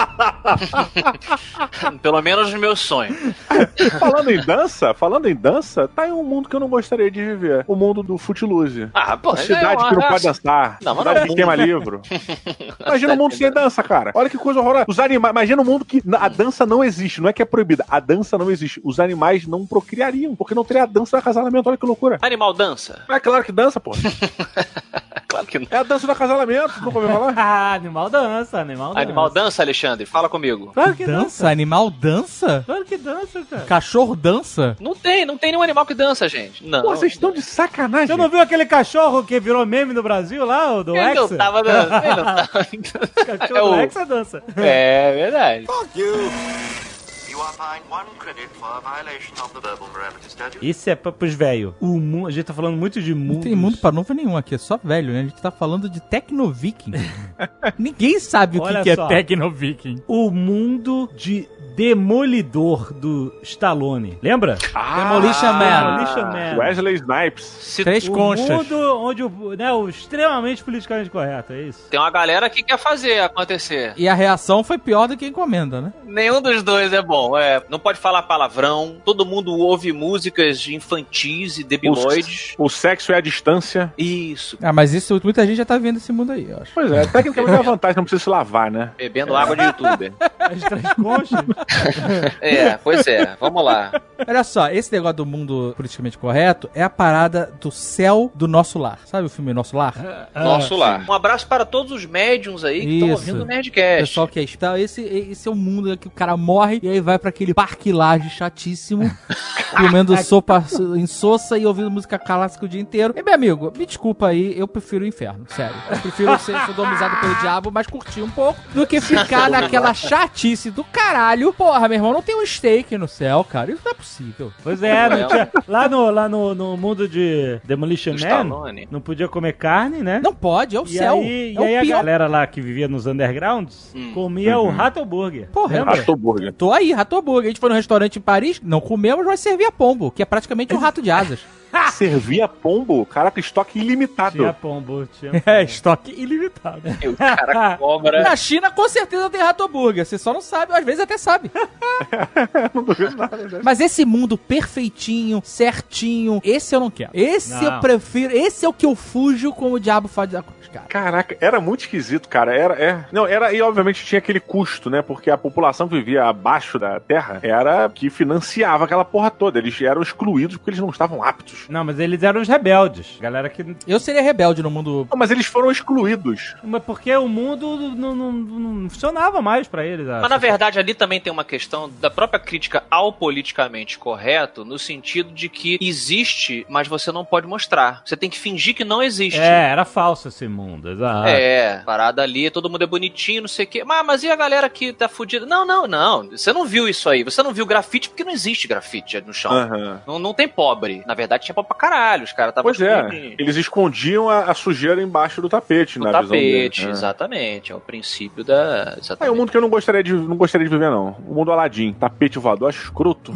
Pelo menos no meu sonho. Falando em dança, falando em dança, tá em um mundo que eu não gostaria de viver. O mundo do footloose. Ah, pô, A cidade é uma que não pode dançar. Não, mas cidade não é que queima livro. Imagina um mundo sem dança, cara. Olha que coisa horrorosa. Os animais. Imagina um mundo que a dança não existe. Não é que é proibida. A dança não existe. Os animais não procriariam, porque não teria a dança do acasalamento. Olha que loucura. Animal dança? É claro que dança, pô. Claro que não. É a dança do acasalamento. Nunca ouviu falar? Ah, animal dança, animal dança. Animal dança, Alexandre? Fala comigo. Claro que Dança? dança. Animal dança? Claro que dança, cara. Cachorro dança? Não tem, não tem nenhum animal que dança, gente. Não. Pô, vocês estão de sacanagem. Você não viu aquele cachorro que virou meme no Brasil lá, o do Ele não Hexa? tava dançando. Ele não tava... cachorro É do o- Hexa dança. É verdade. You are fined one credit for a violation of the Verbal Morality Statute. Isso é pra, pros velhos. O mundo, a gente tá falando muito de mundo. Não tem mundo pra novo nenhum aqui, é só velho, né? A gente tá falando de Tecno Viking. Ninguém sabe o que, Olha que é só. Tecno Viking. O mundo de Demolidor do Stallone. Lembra? Demolition Man. Demolition Man. Wesley Snipes. Se Três O conchas. mundo onde o, né, o extremamente politicamente correto, é isso? tem uma galera que quer fazer acontecer. E a reação foi pior do que a encomenda, né? Nenhum dos dois é bom. É, não pode falar palavrão. Todo mundo ouve músicas infantis e debilóides. O sexo é a distância. Isso. Ah, mas isso muita gente já tá vendo esse mundo aí, eu acho. Pois é, tecnicamente é uma vantagem, não precisa se lavar, né? Bebendo água de youtuber. As três conchas. É, pois é. Vamos lá. Olha só, esse negócio do mundo politicamente correto é a parada do céu do nosso lar. Sabe o filme Nosso Lar? Nosso lar. Um abraço para todos os médiums aí que estão ouvindo o O Nerdcast. pessoal que é então, esse, esse é o mundo que o cara morre e aí vai pra aquele parque laje chatíssimo, comendo sopa insossa e ouvindo música clássica o dia inteiro. E, meu amigo, me desculpa aí, eu prefiro o inferno, sério. Eu prefiro ser sodomizado pelo diabo, mas curtir um pouco, do que ficar naquela chatice do caralho. Porra, meu irmão, não tem um steak no céu, cara. Isso não é possível. Pois é, não tinha- lá, no, lá no, no mundo de Demolition Do Man, Stallone. não podia comer carne, né? Não pode, é o E céu. aí, é e aí o a pior. galera lá que vivia nos undergrounds Hum. comia o Rato Burger. Porra? Rato Burger. Tô aí, rato hambúrguer. A gente foi num restaurante em Paris, não comemos, mas servia pombo, que é praticamente um rato de asas. Servia pombo? Caraca, estoque ilimitado. Tinha pombo, tinha É, estoque ilimitado. E o cara cobra. Na China, com certeza tem rato hambúrguer. Você só não sabe, às vezes até sabe. não duvido nada. né? Mas esse mundo perfeitinho, certinho, esse eu não quero. Esse Não. eu prefiro, esse é o que eu fujo como o diabo faz com os caras. Caraca, era muito esquisito, cara. Era, é. Não, era, e obviamente tinha aquele custo, né? Porque a população que vivia abaixo da terra era que financiava aquela porra toda. Eles eram excluídos porque eles não estavam aptos presos. Não, mas eles eram os rebeldes. Galera que. Eu seria rebelde no mundo. Não, mas eles foram excluídos. Mas porque o mundo não, não- não funcionava mais pra eles. Mas na verdade ali também tem uma questão da própria crítica ao politicamente correto, no sentido de que existe, mas você não pode mostrar. Você tem que fingir que não existe. É, era falso esse mundo, exato. É, parada ali, todo mundo é bonitinho, não sei o quê. Mas, mas e a galera que tá fudida? Não, não, não. Você não viu isso aí. Você não viu grafite porque não existe grafite no chão. Aham. Não, não tem pobre. Na verdade, tinha pobre pra caralho. Os caras estavam Pois é, eles escondiam a, a sujeira embaixo do tapete, no na visão deles. tapete, É. exatamente. É o princípio da. Ah, é Exatamente. um mundo que eu não gostaria de, não gostaria de viver, não. O mundo Aladim, tapete voador, escroto.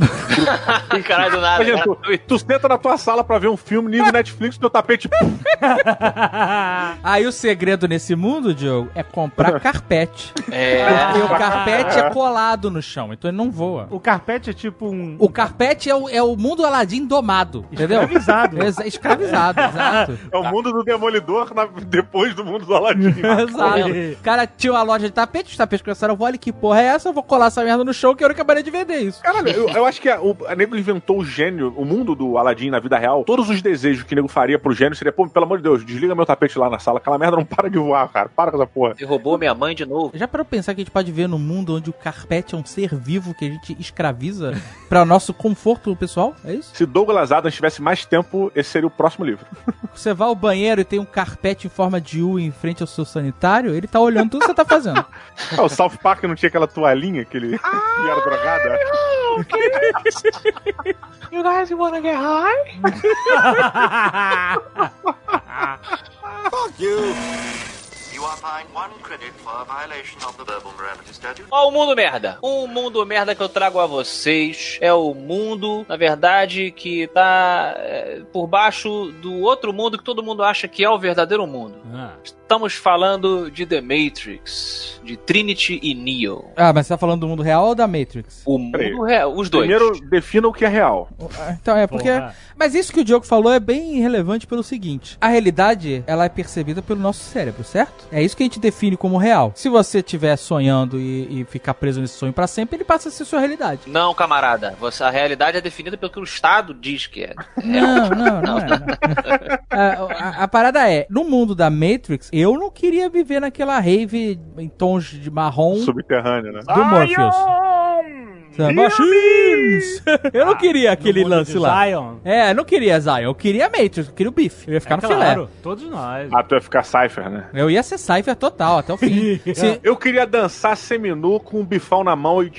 Caralho, do nada. Imagina, cara. tu, tu senta na tua sala pra ver um filme, nível Netflix, teu tapete. Aí o segredo nesse mundo, Diogo, é comprar carpete. É. Porque o carpete é colado no chão, então ele não voa. O carpete é tipo um. O carpete é o, é o mundo Aladim domado, entendeu? Escravizado. Exa- escravizado, exato. É o mundo do Demolidor na- depois do mundo do Aladim. Exato. O cara tinha uma loja de tapete, os tapetes começaram a voar, que porra é essa? Eu vou colar essa merda no chão que eu não acabaria de vender isso. Caralho, eu, eu acho que a, o a nego inventou o gênio, o mundo do Aladim na vida real. Todos os desejos que o nego faria pro gênio seria, pô, pelo amor de Deus, desliga meu tapete lá na sala. Aquela merda não para de voar, cara. Para com essa porra. Você roubou minha mãe de novo. Já para pensar que a gente pode ver no mundo onde o carpete é um ser vivo que a gente escraviza para nosso conforto pessoal? É isso? Se Douglas Adams tivesse mais tempo, esse seria o próximo livro. Você vai ao banheiro e tem um carpete em forma de U em frente ao seu sanitário, ele tá olhando tudo que você tá fazendo. Ah, o South Park não tinha aquela toalhinha que ele que era drogada? You guys wanna get high? Fuck you! You are fined one credit for a violation of the Verbal Morality Statute. Ó, o mundo merda. Um mundo merda que eu trago a vocês é o mundo, na verdade, que tá é, por baixo do outro mundo que todo mundo acha que é o verdadeiro mundo. Ah. Estamos falando de The Matrix, de Trinity e Neo. Ah, mas você tá falando do mundo real ou da Matrix? O mundo real, os dois. Primeiro, defina o que é real. Então é porque. Porra. Mas isso que o Diogo falou é bem relevante pelo seguinte: a realidade ela é percebida pelo nosso cérebro, certo? É isso que a gente define como real. Se você estiver sonhando e, e ficar preso nesse sonho pra sempre, ele passa a ser sua realidade. Não, camarada. Você, a realidade é definida pelo que o Estado diz que é. Não, não, não é. não. A, a- a parada é, no mundo da Matrix, eu não queria viver naquela rave em tons de marrom Subterrâneo, né? do Morpheus. Machines! Eu não queria aquele lance lá. Zion. É, eu não queria Zion, eu queria Matrix, eu queria o bife. Eu ia ficar É no filé. claro, todos nós. Ah, tu ia ficar Cypher, né? Eu ia ser Cypher total, até o fim. Se- Eu queria dançar seminu com um bifão na mão e.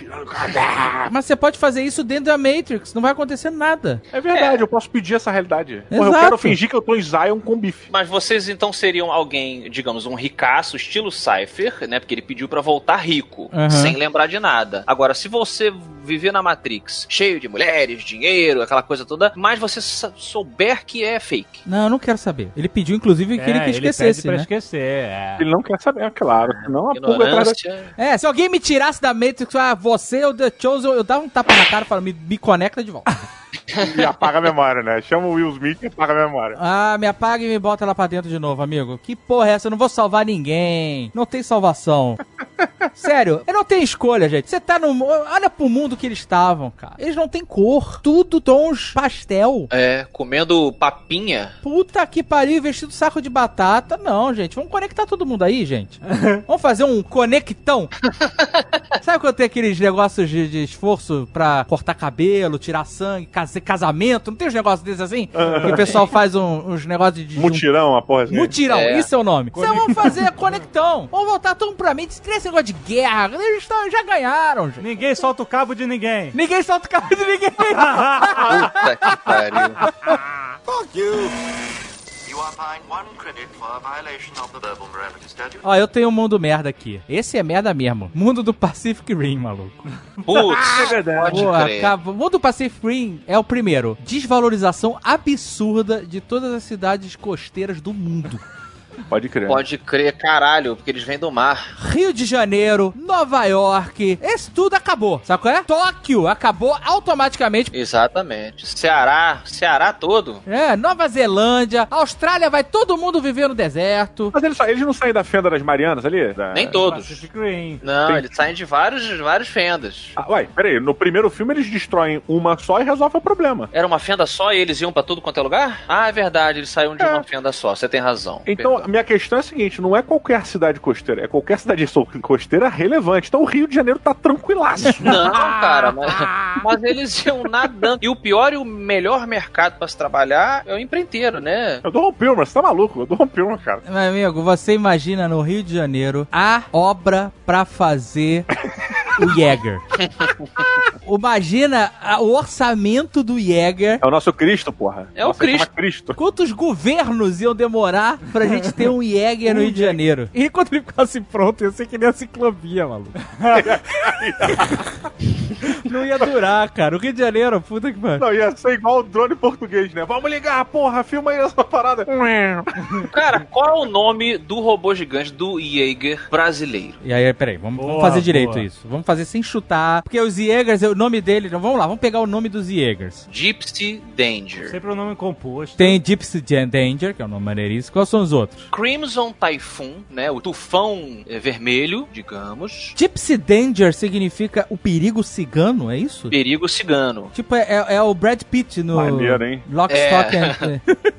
Mas você pode fazer isso dentro da Matrix, não vai acontecer nada. É verdade, eu posso pedir essa realidade. Porra, eu quero fingir que eu tô em Zion com bife. Mas vocês então seriam alguém, digamos, um ricaço, estilo Cypher, né? Porque ele pediu pra voltar rico, Aham. sem lembrar de nada. Agora, se você viver na Matrix, cheio de mulheres, dinheiro, aquela coisa toda, mas você souber que é fake. Não, eu não quero saber. Ele pediu, inclusive, que ele que É, pede esquecesse, pra né? esquecer, é. Ele não quer saber, é claro. Senão a pulga atrás da... É, se alguém me tirasse da Matrix, ah, você ou The Chosen, eu, eu dava um tapa na cara e falava, me, me conecta de volta. E apaga a memória, né? Chama o Will Smith e apaga a memória. ah, me apaga e me bota lá pra dentro de novo, amigo. Que porra é essa? Eu não vou salvar ninguém. Não tem salvação. Sério, eu não tenho escolha, gente. Você tá no. Olha pro mundo que eles estavam, cara. Eles não têm cor. Tudo tons pastel. É, comendo papinha. Puta que pariu, vestido saco de batata. Não, gente. Vamos conectar todo mundo aí, gente. Vamos fazer um conectão. Sabe quando tem aqueles negócios de, de esforço pra cortar cabelo, tirar sangue, casamento? Não tem uns negócios desses assim? Que o pessoal faz um- uns negócios de. um- Mutirão, a porra assim. Mutirão, É. isso é o nome. Então vamos fazer conectão. Vamos voltar tudo pra mim. Esse esse negócio de guerra, eles tão- já ganharam, gente. Ninguém solta o cabo de ninguém. Ninguém solta o cabelo de ninguém. Puta que pariu. Fuck you! You are fined one credit for a violation of the Verbal Morality Statute. Ó, eu tenho um mundo merda aqui. Esse é merda mesmo. Mundo do Pacific Rim, maluco. Putz, pode Pô, crer. acaba- O mundo do Pacific Rim é o primeiro. Desvalorização absurda de todas as cidades costeiras do mundo. Pode crer. Pode crer, caralho, porque eles vêm do mar. Rio de Janeiro, Nova York, esse tudo acabou, sabe qual é? Tóquio acabou automaticamente. Exatamente. Ceará, Ceará todo. É, Nova Zelândia, Austrália vai todo mundo viver no deserto. Mas eles, eles não saem da fenda das Marianas ali? Da- Nem todos. Não, Tem- eles saem de vários, vários fendas. Ah, uai, peraí, no primeiro filme eles destroem uma só e resolvem o problema. Era uma fenda só e eles iam pra tudo quanto é lugar? Ah, é verdade, eles saíam de É. uma fenda só, você tem razão. Então, Perdão. A minha questão é a seguinte: não é qualquer cidade costeira, é qualquer cidade costeira relevante. Então o Rio de Janeiro tá tranquilaço. Não, cara, mas, mas eles iam nadando. E o pior e o melhor mercado pra se trabalhar é o empreiteiro, né? Eu dou um Pilmer, você tá maluco? Eu dou um Pilmer, cara. Meu amigo, você imagina no Rio de Janeiro a obra pra fazer o Jäger. Imagina o orçamento do Jäger. É o nosso Cristo, porra. É o Nossa, Cristo. Cristo. Quantos governos iam demorar pra gente ter um Jäger no Rio de Janeiro? E quando ele ficasse pronto, ia ser que nem a ciclovia, maluco. Não ia durar, cara. O Rio de Janeiro, puta que pariu. Não, ia ser igual o drone português, né? Vamos ligar, porra, filma aí essa parada. Cara, qual é o nome do robô gigante do Jaeger brasileiro? E aí, peraí, vamos, vamos Boa, fazer direito boa. isso. Vamos fazer sem chutar. Porque os Jägers, o nome dele. Vamos lá, vamos pegar o nome dos Jägers. Gypsy Danger. Sempre o nome composto. Tem Gypsy Danger, que é o nome maneiríssimo. Quais são os outros? Crimson Typhoon, né? O tufão eh, vermelho, digamos. Gypsy Danger significa o perigo cigano, é isso? Perigo cigano. Tipo, é, é- é o Brad Pitt no Maneiro, hein? Lock, É. Stock and...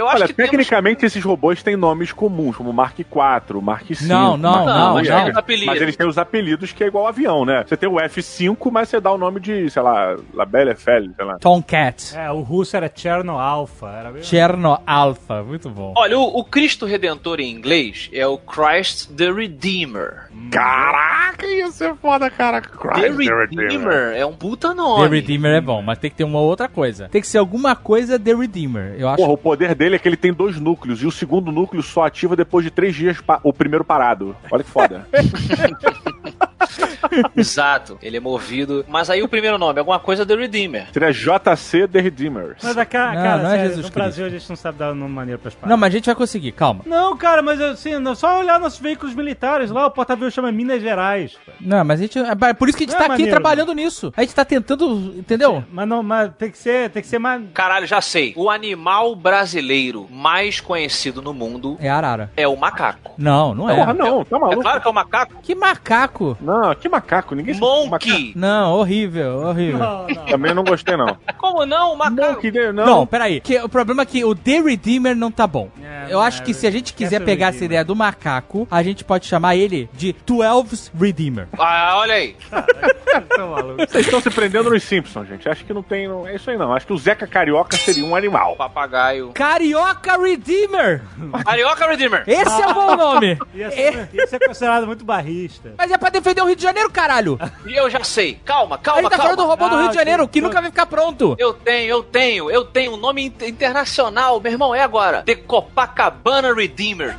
Eu acho Olha, que temos... tecnicamente esses robôs têm nomes comuns, como Mark IV, Mark V. Não, não, Mark não, VI, não. Mas eles têm os apelidos que é igual avião, né? Você tem o F5, mas você dá o nome de, sei lá, La Belle Eiffel, sei lá. Tomcat. É, o russo era Cherno Alpha. Era mesmo? Cherno Alpha, muito bom. Olha, o, o Cristo Redentor em inglês é o Christ the Redeemer. Caraca, ia ser foda, cara. The Redeemer é um puta nome. The Redeemer é bom, mas tem que ter uma outra coisa. Tem que ser alguma coisa The Redeemer. Eu acho. Porra, o poder dele é que ele tem dois núcleos, e o segundo núcleo só ativa depois de três dias o primeiro parado. Olha que foda. Exato. Ele é movido. Mas aí o primeiro nome, alguma coisa The Redeemer. Seria JC The Redeemers. Mas a cara, Não, cara não é sério, Jesus no Brasil a gente não sabe dar um nome maneiro pras Não, paradas. mas a gente vai conseguir, calma. Não, cara, mas assim, não- só olhar nossos veículos militares lá, o porta-aviões chama Minas Gerais. Não, mas a gente. É por isso que a gente Não tá é aqui maneiro, trabalhando nisso. A gente tá tentando. Entendeu? Mas não, mas tem que ser, tem que ser mais. Caralho, já sei. O animal brasileiro mais conhecido no mundo É arara. é o macaco. Não, não é. Porra, não, tá É maluco. claro que é o macaco. Que macaco. Não, que macaco, ninguém. Monkey. Não, horrível, horrível. Não, não. Também não gostei, não. Como não? O macaco. Monkey? Não, não. peraí. Que, o problema é que o The Redeemer não tá bom. É, Eu acho não, que é, se a gente quiser é pegar essa ideia do macaco, a gente pode chamar ele de Twelve's Redeemer. Ah, olha aí. Maluco. Vocês estão se prendendo nos Simpsons, gente. Acho que não tem. Não, é isso aí, não. Acho que o Zeca Carioca seria um animal. Papagaio. Carioca Redeemer! Carioca Redeemer. Esse é o bom nome! Ia É, ser, ia ser considerado muito barrista. mas é pra defender o Rio de Janeiro, caralho! E eu já sei. Calma, calma, gente tá calma. falando do robô do Ah, Rio de Janeiro, que eu- nunca vai ficar pronto. Eu tenho, eu tenho, eu tenho um nome inter- internacional, meu irmão, é agora. The Copacabana Redeemer.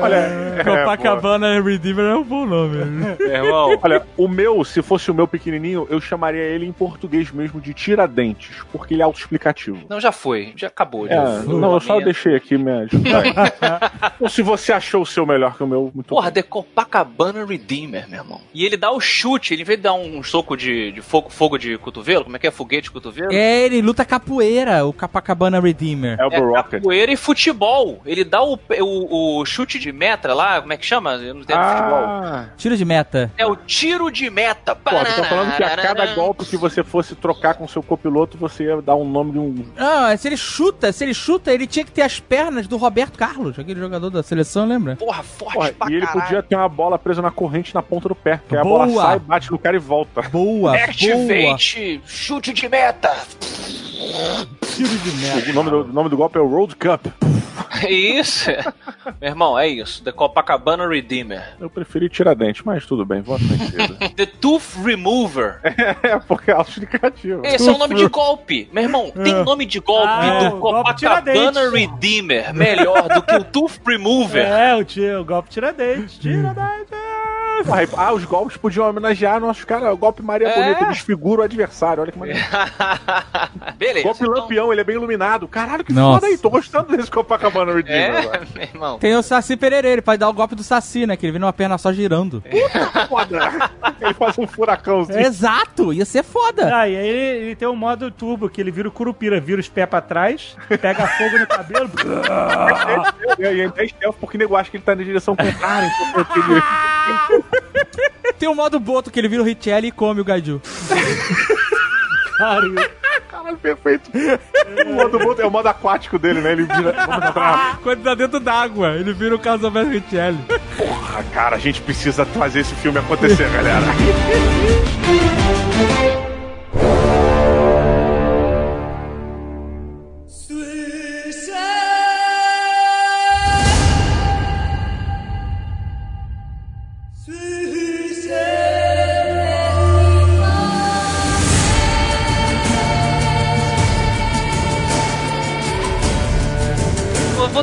Olha, é, Copacabana Redeemer é um bom nome. Meu irmão, Olha, o meu, se fosse o meu pequenininho, eu chamaria ele em português mesmo de Tiradentes, porque ele é autoexplicativo. não, já foi, já acabou. É, já foi. não, eu só deixei aqui minha. Ou se você achou o seu melhor que o meu, muito Porra, bem. The Copacabana Redeemer, meu irmão. E ele dá o chute, ele em vez de dar um soco de, de fogo, fogo de cotovelo, como é que é? Foguete de cotovelo? É, ele luta capoeira, o Copacabana Redeemer. É Elbow Rocket. capoeira e futebol. Ele dá o, o, o chute de metra lá, como é que chama? Eu não entendo futebol. Ah, Tiro de meta. É o tiro de meta. pô, tu tá falando que a cada golpe que você fosse trocar com seu copiloto, você ia dar um nome de um. Ah, se ele chuta, se ele chuta, ele tinha que ter as pernas do Roberto Carlos, aquele jogador da seleção, lembra? Porra, forte Porra, pra e ele caralho. podia ter uma bola presa na corrente na ponta do pé, que aí a Boa. bola sai, bate no cara e volta. Boa, boa. Activate, chute de meta. Tiro de meta. O nome do, o nome do golpe é o Road Cup. Isso. Meu irmão, é isso. The Copacabana Redeemer. Eu preferi Tiradentes, mas tudo bem, voto vencido. The Tooth Remover. é, porque é autoexplicativo. Esse é o nome de golpe. Meu irmão, tem nome de golpe Ah, do golpe Copacabana. Redeemer melhor do que o Tooth Remover. É, o, tio, o golpe Tiradentes. Tiradentes. Ah, e- Ah, os golpes podiam homenagear nossos caras. O golpe Maria É. Bonita desfigura o adversário. Olha que maneiro. Beleza. golpe então- Lampião, ele é bem iluminado. Caralho, que Nossa. foda aí. Tô gostando desse Copacabana Redeemer agora. É, meu irmão. Tem o Saci Pererê, ele pode dar o golpe do Saci, né? Que ele vem numa perna só girando. Foda. Ele faz um furacãozinho. Exato, ia ser foda. Ah, e aí ele, ele tem um modo turbo, que ele vira o curupira, vira os pés pra trás, pega fogo no cabelo. E aí é stealth porque o nego acha que ele tá na direção contrária. Então, Tem o modo boto que ele vira o Richelli e come o Gaiju. Caralho, perfeito. O modo boto é o modo aquático dele, né? Ele vira. Quando tá dentro d'água, ele vira o Casalberto Richelli. Ah, cara, a gente precisa fazer esse filme acontecer, galera.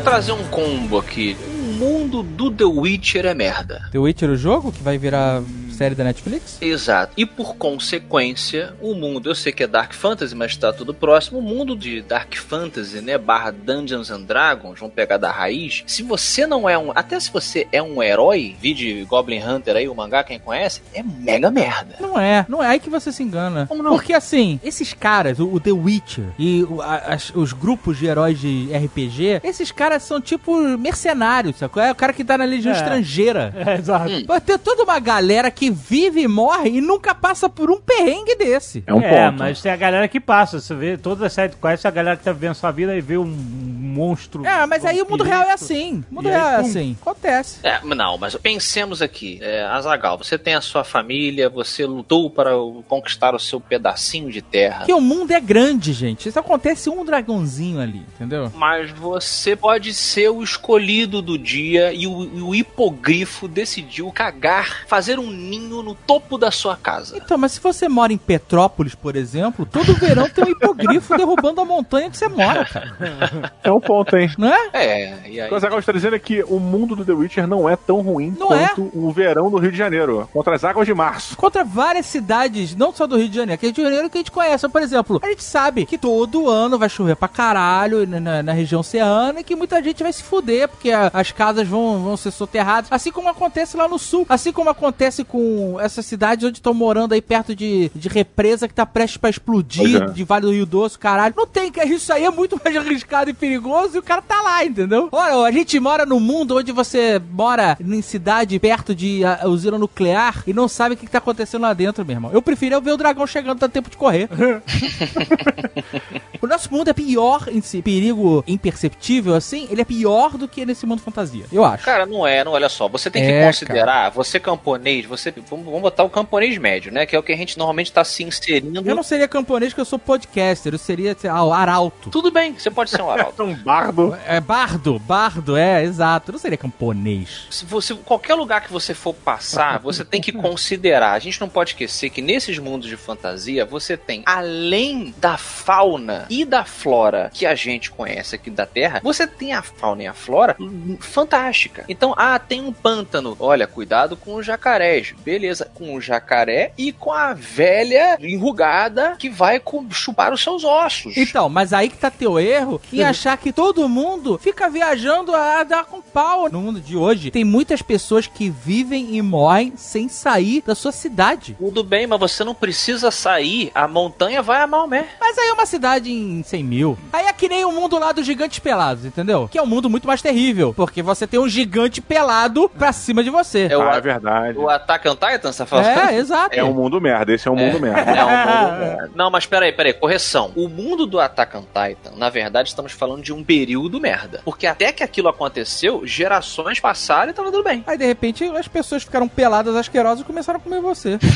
trazer um combo aqui. O mundo do The Witcher é merda. The Witcher, o jogo, que vai virar série da Netflix? Exato. E por consequência, o mundo, eu sei que é Dark Fantasy, mas tá tudo próximo. O mundo de Dark Fantasy, né, barra Dungeons and Dragons, vamos pegar da raiz. Se você não é um, até se você é um herói, vídeo Goblin Hunter aí, o mangá, quem conhece, é mega merda. Não é, não é aí que você se engana. Como não? Porque assim, esses caras, o, o The Witcher e o- a- as- os grupos de heróis de RPG, esses caras são tipo mercenários, sacou? É o cara que tá na legião É. estrangeira. É, exato. Vai ter toda uma galera que vive e morre e nunca passa por um perrengue desse. É um é, ponto. mas tem a galera que passa. Você vê todas as side quests, a galera que tá vivendo sua vida e vê um monstro. É, mas aí o mundo real é assim. O mundo E aí, real é assim. Acontece. É, não, mas pensemos aqui, é, Azagal, você tem a sua família, você lutou para conquistar o seu pedacinho de terra. Porque o mundo é grande, gente. Isso acontece um dragãozinho ali, entendeu? Mas você pode ser o escolhido do dia e o, e o hipogrifo decidiu cagar, fazer um ninho no topo da sua casa. Então, mas se você mora em Petrópolis, por exemplo, todo verão tem um hipogrifo derrubando a montanha que você mora, cara. É um ponto, hein? Não é? É, e O aí? que o Azaghal está dizendo é que o mundo do The Witcher não é tão ruim Não quanto o verão do Rio de Janeiro, contra as águas de março. Contra várias cidades, não só do Rio de Janeiro, que é Rio de Janeiro que a gente conhece. Por exemplo, a gente sabe que todo ano vai chover pra caralho na, na- na região oceana e que muita gente vai se fuder, porque a- as casas vão, vão ser soterradas. Assim como acontece lá no sul. Assim como acontece com essas cidades onde estão morando aí perto de, de represa que tá prestes pra explodir, é. de Vale do Rio Doce, caralho. Não tem, que isso aí é muito mais arriscado e perigoso e o cara tá lá, entendeu? Ora, a gente mora num mundo onde você mora em cidade perto de ah, usina nuclear e não sabe o que, que tá acontecendo lá dentro, meu irmão. Eu preferia ver o dragão chegando, dá tempo de correr. o nosso mundo é pior em si, perigo imperceptível, assim, ele é pior do que nesse mundo fantasia, eu acho. Cara, não é, não, olha só. Você tem que É, considerar, você camponês, você. Vamos, vamos botar o camponês médio, né? Que é o que a gente normalmente tá se inserindo. Eu não seria camponês porque eu sou podcaster, eu seria sei lá, o arauto. Tudo bem, você pode ser um arauto. Um bardo. É bardo, bardo, é, exato. Eu não seria camponês. se você, qualquer lugar que você for passar, você tem que considerar. A gente não pode esquecer que nesses mundos de fantasia, você tem, além da fauna e da flora que a gente conhece aqui da Terra, você tem a fauna e a flora fantástica. Então, ah, tem um pântano. Olha, cuidado com os jacarés. Beleza, com o jacaré e com a velha enrugada que vai chupar os seus ossos. Então, mas aí que tá teu erro em achar que todo mundo fica viajando a dar com pau. No mundo de hoje, tem muitas pessoas que vivem e morrem sem sair da sua cidade. Tudo bem, mas você não precisa sair. A montanha vai a Maomé. Mas aí é uma cidade em 100 mil. Aí é que nem o mundo lá dos gigantes pelados, entendeu? Que é um mundo muito mais terrível. Porque você tem um gigante pelado pra cima de você. É o, Ah, é verdade. o Attack on Titan, você tá falando? É, exato. É um mundo merda, esse é um mundo merda. É um mundo merda. Não, mas peraí, peraí, correção. O mundo do Attack on Titan, na verdade, estamos falando de um período merda. Porque até que aquilo aconteceu, gerações passaram e tava tudo bem. Aí de repente as pessoas ficaram peladas, asquerosas e começaram a comer você.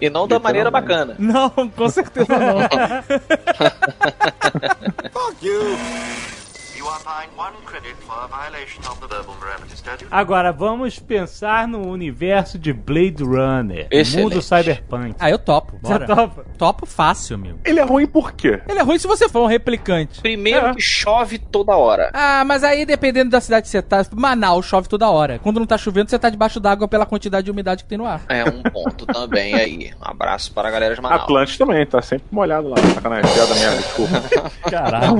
E não da maneira bacana. Não, com certeza não. Fuck you! Agora, vamos pensar no universo de Blade Runner. Excelente. Mundo cyberpunk. Ah, eu topo. Você Bora. topa? Topo fácil, amigo. Ele é ruim por quê? Ele é ruim se você for um replicante. Primeiro É. que chove toda hora. Ah, mas aí dependendo da cidade que você tá, Manaus chove toda hora. Quando não tá chovendo, você tá debaixo d'água pela quantidade de umidade que tem no ar. É um ponto também aí. Um abraço para a galera de Manaus. Atlante também, tá sempre molhado lá. Sacanagem, piada merda, desculpa. Caralho.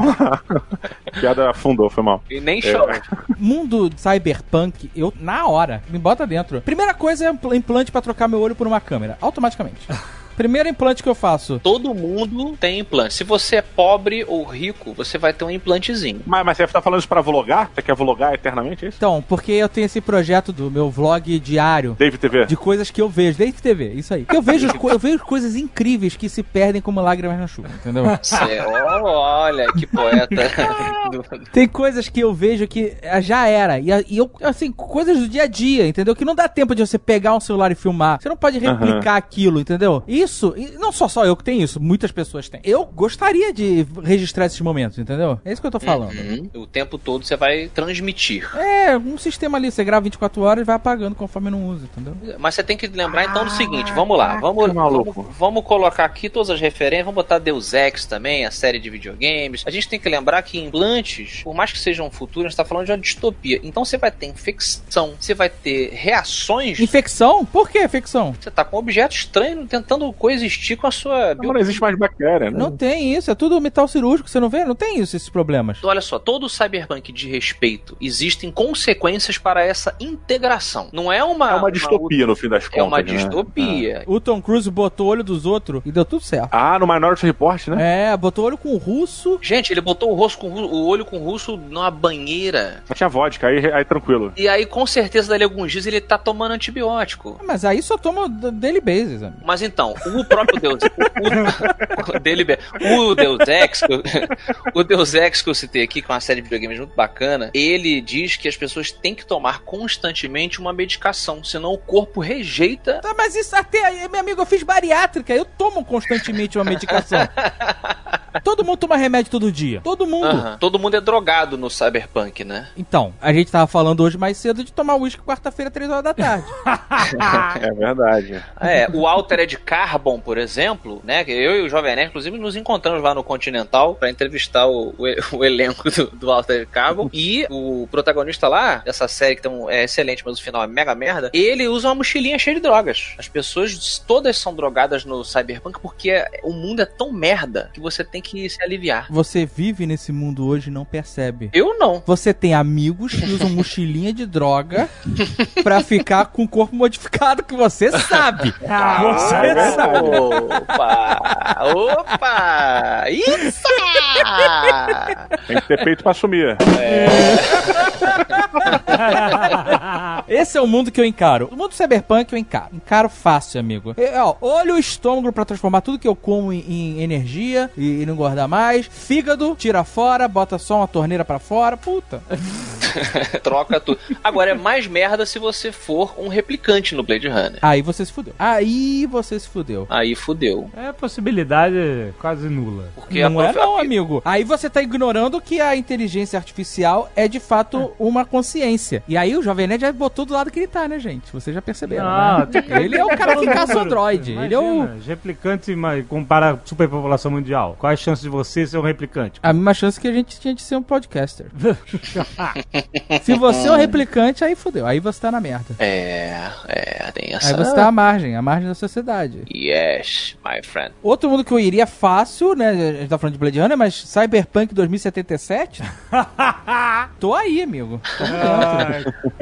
piada afundou, foi mal. E nem chove. Mundo cyberpunk, eu, na hora, me bota dentro. Primeira coisa é impl- implante pra trocar meu olho por uma câmera, automaticamente. Primeiro implante que eu faço. Todo mundo tem implante. Se você é pobre ou rico, você vai ter um implantezinho. Mas, mas você tá falando isso pra vlogar? Você quer vlogar eternamente, é isso? Então, porque eu tenho esse projeto do meu vlog diário. Dave TV. De coisas que eu vejo, desde TV, isso aí. Eu vejo, co- eu vejo coisas incríveis que se perdem como lágrimas na chuva, entendeu? Cê- oh, olha, que poeta. Tem coisas que eu vejo que ah, já era. E, a- e eu, assim, coisas do dia a dia, entendeu? Que não dá tempo de você pegar um celular e filmar. Você não pode replicar aquilo, entendeu? Isso, e não só só eu que tenho isso, muitas pessoas têm. Eu gostaria de registrar esses momentos, entendeu? É isso que eu tô falando. Uhum. O tempo todo você vai transmitir. É, um sistema ali, você grava 24 horas e vai apagando conforme não usa, entendeu? Mas você tem que lembrar então do seguinte, vamos lá, vamos, vamos, vamos colocar aqui todas as referências, vamos botar Deus Ex também, a série de videogames. A gente tem que lembrar que implantes, por mais que sejam futuros, a gente tá falando de uma distopia. Então você vai ter infecção, você vai ter reações. Infecção? Por que infecção? Você tá com um objeto estranho tentando coexistir com a sua Não, não existe mais bactéria, né? Não tem isso, é tudo metal cirúrgico, você não vê? Não tem isso, esses problemas. Olha só, todo cyberpunk de respeito existem consequências para essa integração. Não é uma É uma distopia, no fim das contas. É uma né? distopia. O Tom Cruise botou o olho dos outros e deu tudo certo. Ah, no Minority Report, né? É, botou o olho com o russo. Gente, ele botou o rosto com o olho com o russo numa banheira. Só tinha vodka, aí, aí tranquilo. E aí, com certeza, dali alguns dias ele tá tomando antibiótico. Mas aí só toma daily basis, amigo. Mas então, o próprio Deus. O, o, dele, o Deus Ex, que o Deus Ex que eu citei aqui, com uma série de videogames muito bacana, ele diz que as pessoas têm que tomar constantemente uma medicação, senão o corpo rejeita. Tá, mas isso até aí, meu amigo, eu fiz bariátrica, eu tomo constantemente uma medicação. todo mundo toma remédio todo dia. Todo mundo. Aham. Todo mundo é drogado no cyberpunk, né? Então, a gente tava falando hoje mais cedo de tomar uísque quarta-feira, três horas da tarde. É verdade. É, o Altered Carbon, por exemplo, né? Eu e o Jovem Nerd, inclusive, nos encontramos lá no Continental pra entrevistar o, o, o elenco do, do Altered Carbon. E o protagonista lá, dessa série que tão, é excelente, mas o final é mega merda, ele usa uma mochilinha cheia de drogas. As pessoas todas são drogadas no Cyberpunk porque é- o mundo é tão merda que você tem que se aliviar. Você vive nesse mundo hoje e não percebe. Eu não. Você tem amigos que usam mochilinha de droga pra ficar com o corpo modificado, que você sabe. você é sabe. Opa! Opa! Isso! Tem que ter peito pra assumir. Esse é o mundo que eu encaro. O mundo cyberpunk eu encaro. Encaro fácil, amigo. É, ó, olho o estômago pra transformar tudo que eu como em, em energia e, e não engordar mais. Fígado, tira fora, bota só uma torneira pra fora. Puta. Troca tudo. Agora é mais merda se você for um replicante no Blade Runner. Aí você se fudeu. Aí você se fudeu. Aí fudeu. É possibilidade quase nula. Porque Não é não, amigo. Aí você tá ignorando que a inteligência artificial é de fato uma consciência. E aí o Jovem Nerd já botou do lado que ele tá, né, gente? Vocês já perceberam, Não, né? tem que- Ele é o cara que caça o mundo. Android. Ele é o... Imagina, os replicantes mas compara a superpopulação mundial. Qual a chance de você ser um replicante? A mesma chance que a gente tinha de ser um podcaster. Se você é um replicante, aí fodeu. Aí você tá na merda. É, é, tem essa. Aí você tá à margem, à margem da sociedade. Yes, my friend. Outro mundo que eu iria fácil, né? A gente tá falando de Blade Runner, mas Cyberpunk 2077? Tô aí, amigo. Tô.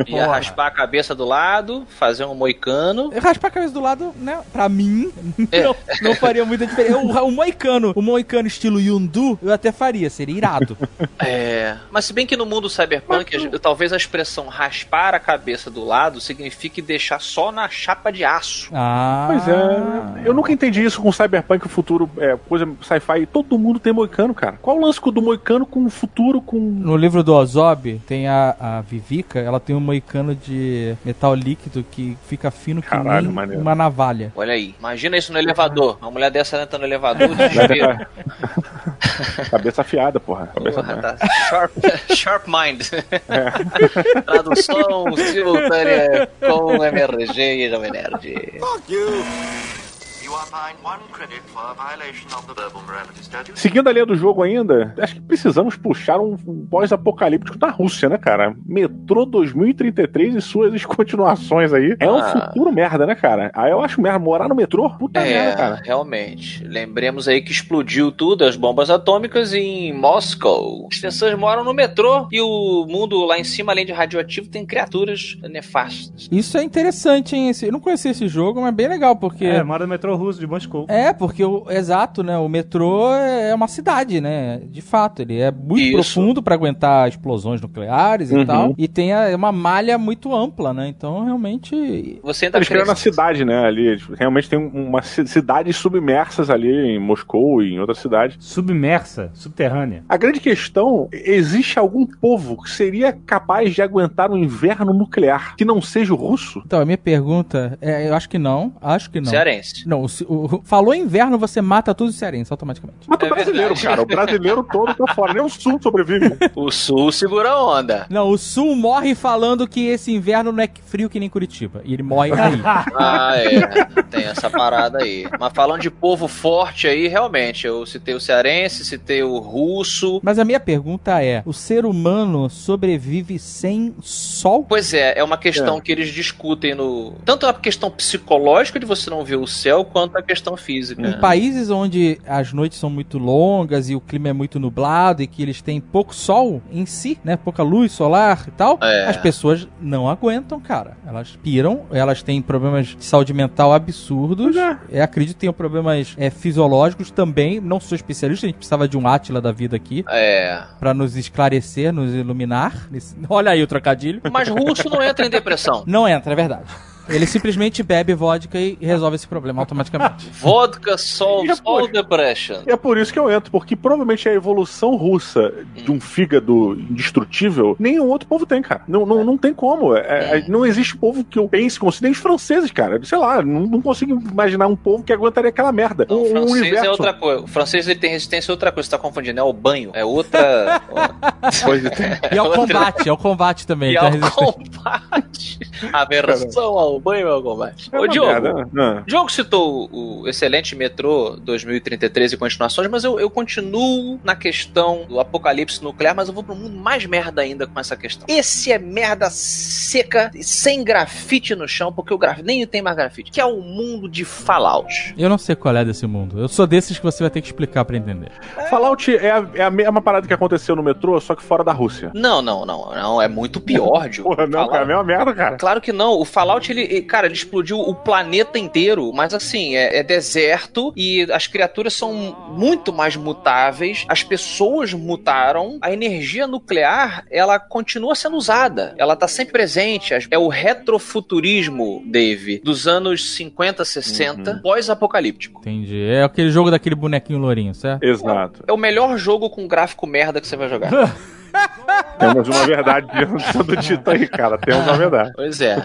Ia raspar a cabeça do lado, fazer um moicano. Eu Raspar a cabeça do lado, né? Pra mim, É. não, não faria muita diferença. O, o moicano, o moicano estilo Yundu, eu até faria, seria irado. É. Mas se bem que no mundo cyberpunk, a- talvez a expressão raspar a cabeça do lado signifique deixar só na chapa de aço. Ah. Pois é. Eu nunca entendi isso com Cyberpunk, o futuro, é, coisa sci-fi. Todo mundo tem moicano, cara. Qual o lance do moicano com o futuro, com. No livro do Ozob, tem a, a Vivica, ela tem um moicano de metal líquido que fica fino que Caralho, nem maneiro. uma navalha. Olha aí. Imagina isso no elevador. Uma mulher dessa entra no elevador, desespero. Cabeça afiada, porra. Cabeça Porra, afiada. tá. Sharp, sharp Mind. Tradução simultânea com MRG e Jovem Nerd. You Seguindo a linha do jogo ainda, acho que precisamos puxar um pós-apocalíptico da Rússia, né, cara? Metrô 2033 e suas continuações aí. É um Ah. futuro merda, né, cara? Aí eu acho merda. Morar no metrô, puta merda, É, cara. realmente. Lembremos aí que explodiu tudo, as bombas atômicas em Moscou. As pessoas moram no metrô e o mundo lá em cima, além de radioativo, tem criaturas nefastas. Isso é interessante, hein? Esse- Eu não conhecia esse jogo, mas bem legal, porque. É, mora no metrô russo de Moscou. É, porque o exato, né? O metrô é uma cidade, né? De fato, ele é muito Isso. profundo pra aguentar explosões nucleares e Uhum. tal, e tem a- uma malha muito ampla, né? Então, realmente, Você ainda Eles criaram a cresce. cidade, né, ali. Realmente tem uma ci- cidades submersas ali em Moscou e em outras cidades. Submersa, subterrânea. A grande questão, existe algum povo que seria capaz de aguentar um inverno nuclear que não seja o russo? Então, a minha pergunta é, eu acho que não, acho que não. Cearense. Não, o, falou inverno, você mata todos os cearenses automaticamente. Mata É o brasileiro, verdade. cara. O brasileiro todo tá fora. Nem o sul sobrevive. O sul segura a onda. Não, o Sul morre falando que esse inverno não é frio que nem Curitiba. E ele morre aí. Ah, é. Tem essa parada aí. Mas falando de povo forte aí, realmente, eu citei o cearense, citei o russo. Mas a minha pergunta é: o ser humano sobrevive sem sol? Pois é, é uma questão que eles discutem no. Tanto a questão psicológica de você não ver o céu, quanto a questão física. Em países onde as noites são muito longas e o clima é muito nublado e que eles têm pouco sol em si, né? Pouca luz solar e tal, É. as pessoas não aguentam, cara. Elas piram, elas têm problemas de saúde mental absurdos. É, acredito que tenham problemas é, fisiológicos também. Não sou especialista, a gente precisava de um Átila da vida aqui É. pra nos esclarecer, nos iluminar. Olha aí o trocadilho. Mas russo não entra em depressão. Não entra, é verdade. Ele simplesmente bebe vodka e resolve esse problema automaticamente. Vodka solves depois? all depression. É por isso que eu entro, porque provavelmente a evolução russa de um fígado indestrutível, nenhum outro povo tem, cara. Não, não, não tem como. É- é- não existe povo que eu pense como se nem os franceses, cara. Sei lá, não, não consigo imaginar um povo que aguentaria aquela merda. Não, o francês universo. é outra coisa. O francês ele tem resistência a outra coisa. Você tá confundindo. É o banho. É outra. Pois é. E ao Outra- combate, ao combate também. E ao resistência. combate. Aversão ao banho e ao combate. É Ô, Diogo. merda, Diogo citou o excelente metrô 2033 e continuações, mas eu, eu continuo na questão do apocalipse nuclear, mas eu vou pro mundo mais merda ainda com essa questão. Esse é merda seca, sem grafite no chão, porque o grafite nem tem mais grafite, que é o mundo de Fallout. Eu não sei qual é desse mundo. Eu sou desses que você vai ter que explicar pra entender. Fallout é a, é a mesma parada que aconteceu no metrô, só que fora da Rússia. Não, não, não, não, é muito pior, Diogo. Porra, não, Fallout- cara, é a mesma merda, cara. Claro que não. O Fallout, ele, ele- cara, ele explodiu o planeta inteiro, mas assim, é, é deserto e as criaturas são muito mais mutáveis, as pessoas mutaram, a energia nuclear, ela continua sendo usada, ela tá sempre presente. É o retrofuturismo, Dave, dos anos 50, 60, pós-apocalíptico. Entendi. É aquele jogo daquele bonequinho lourinho, certo? Exato. É o melhor jogo com gráfico merda que você vai jogar. Temos uma verdade sendo dita aí, cara. Temos uma verdade. Pois é.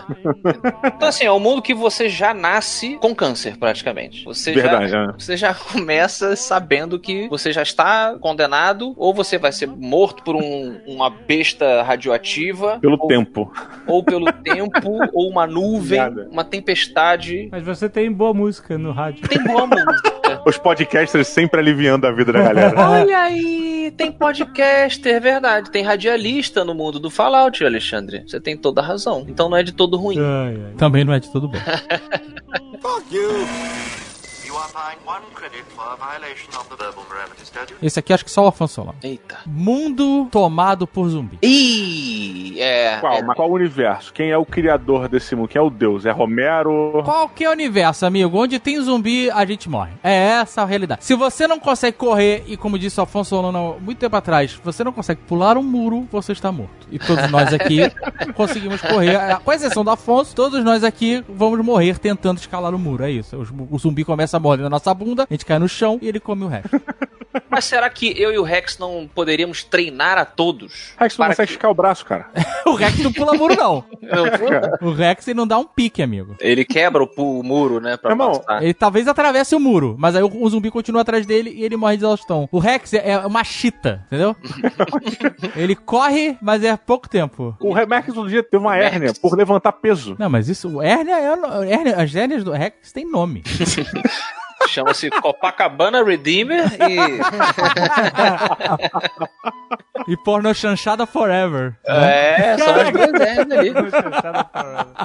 Então, assim, é um mundo que você já nasce com câncer, praticamente. Você Verdade, já, né? Você já começa sabendo que você já está condenado, ou você vai ser morto por um- uma besta radioativa, Pelo ou, tempo. ou pelo tempo, ou uma nuvem, Nada. uma tempestade. Mas você tem boa música no rádio. Tem boa música. Os podcasters sempre aliviando a vida da galera. Olha aí, tem podcaster, é verdade. Tem radialista no mundo do Fallout, Alexandre. Você tem toda a razão. Então não é de todo ruim. Ai, ai. Também não é de todo bom. You Esse aqui acho que só o Afonso Solano. Eita. Mundo tomado por zumbi. Ih, é. Qual? é- Mas qual universo? Quem é o criador desse mundo? Quem é o Deus? É Romero? Qualquer universo, amigo, onde tem zumbi, a gente morre. É essa a realidade. Se você não consegue correr, e como disse o Afonso Solano muito tempo atrás, você não consegue pular um muro, você está morto. E todos nós aqui conseguimos correr. Com exceção do Afonso, todos nós aqui vamos morrer tentando escalar o muro. É isso. O zumbi começa a na nossa bunda, a gente cai no chão e ele come o resto. Mas será que eu e o Rex não poderíamos treinar a todos? Rex não consegue que- esticar o braço, cara. o Rex não pula muro, não. Não, O Rex ele não dá um pique, amigo. Ele quebra o, o muro, né? Pra Irmão, passar. Ele talvez atravesse o muro, mas aí o, o zumbi continua atrás dele e ele morre de exaustão. O Rex é, é uma chita, entendeu? ele corre, mas é pouco tempo. O Rex um dia teve uma hérnia por levantar peso. Não, mas isso, o hérnia é. o- hérnia- as hérnias do Rex têm nome. Chama-se Copacabana Redeemer e. e porno chanchada forever. É, são as duas ideias ali.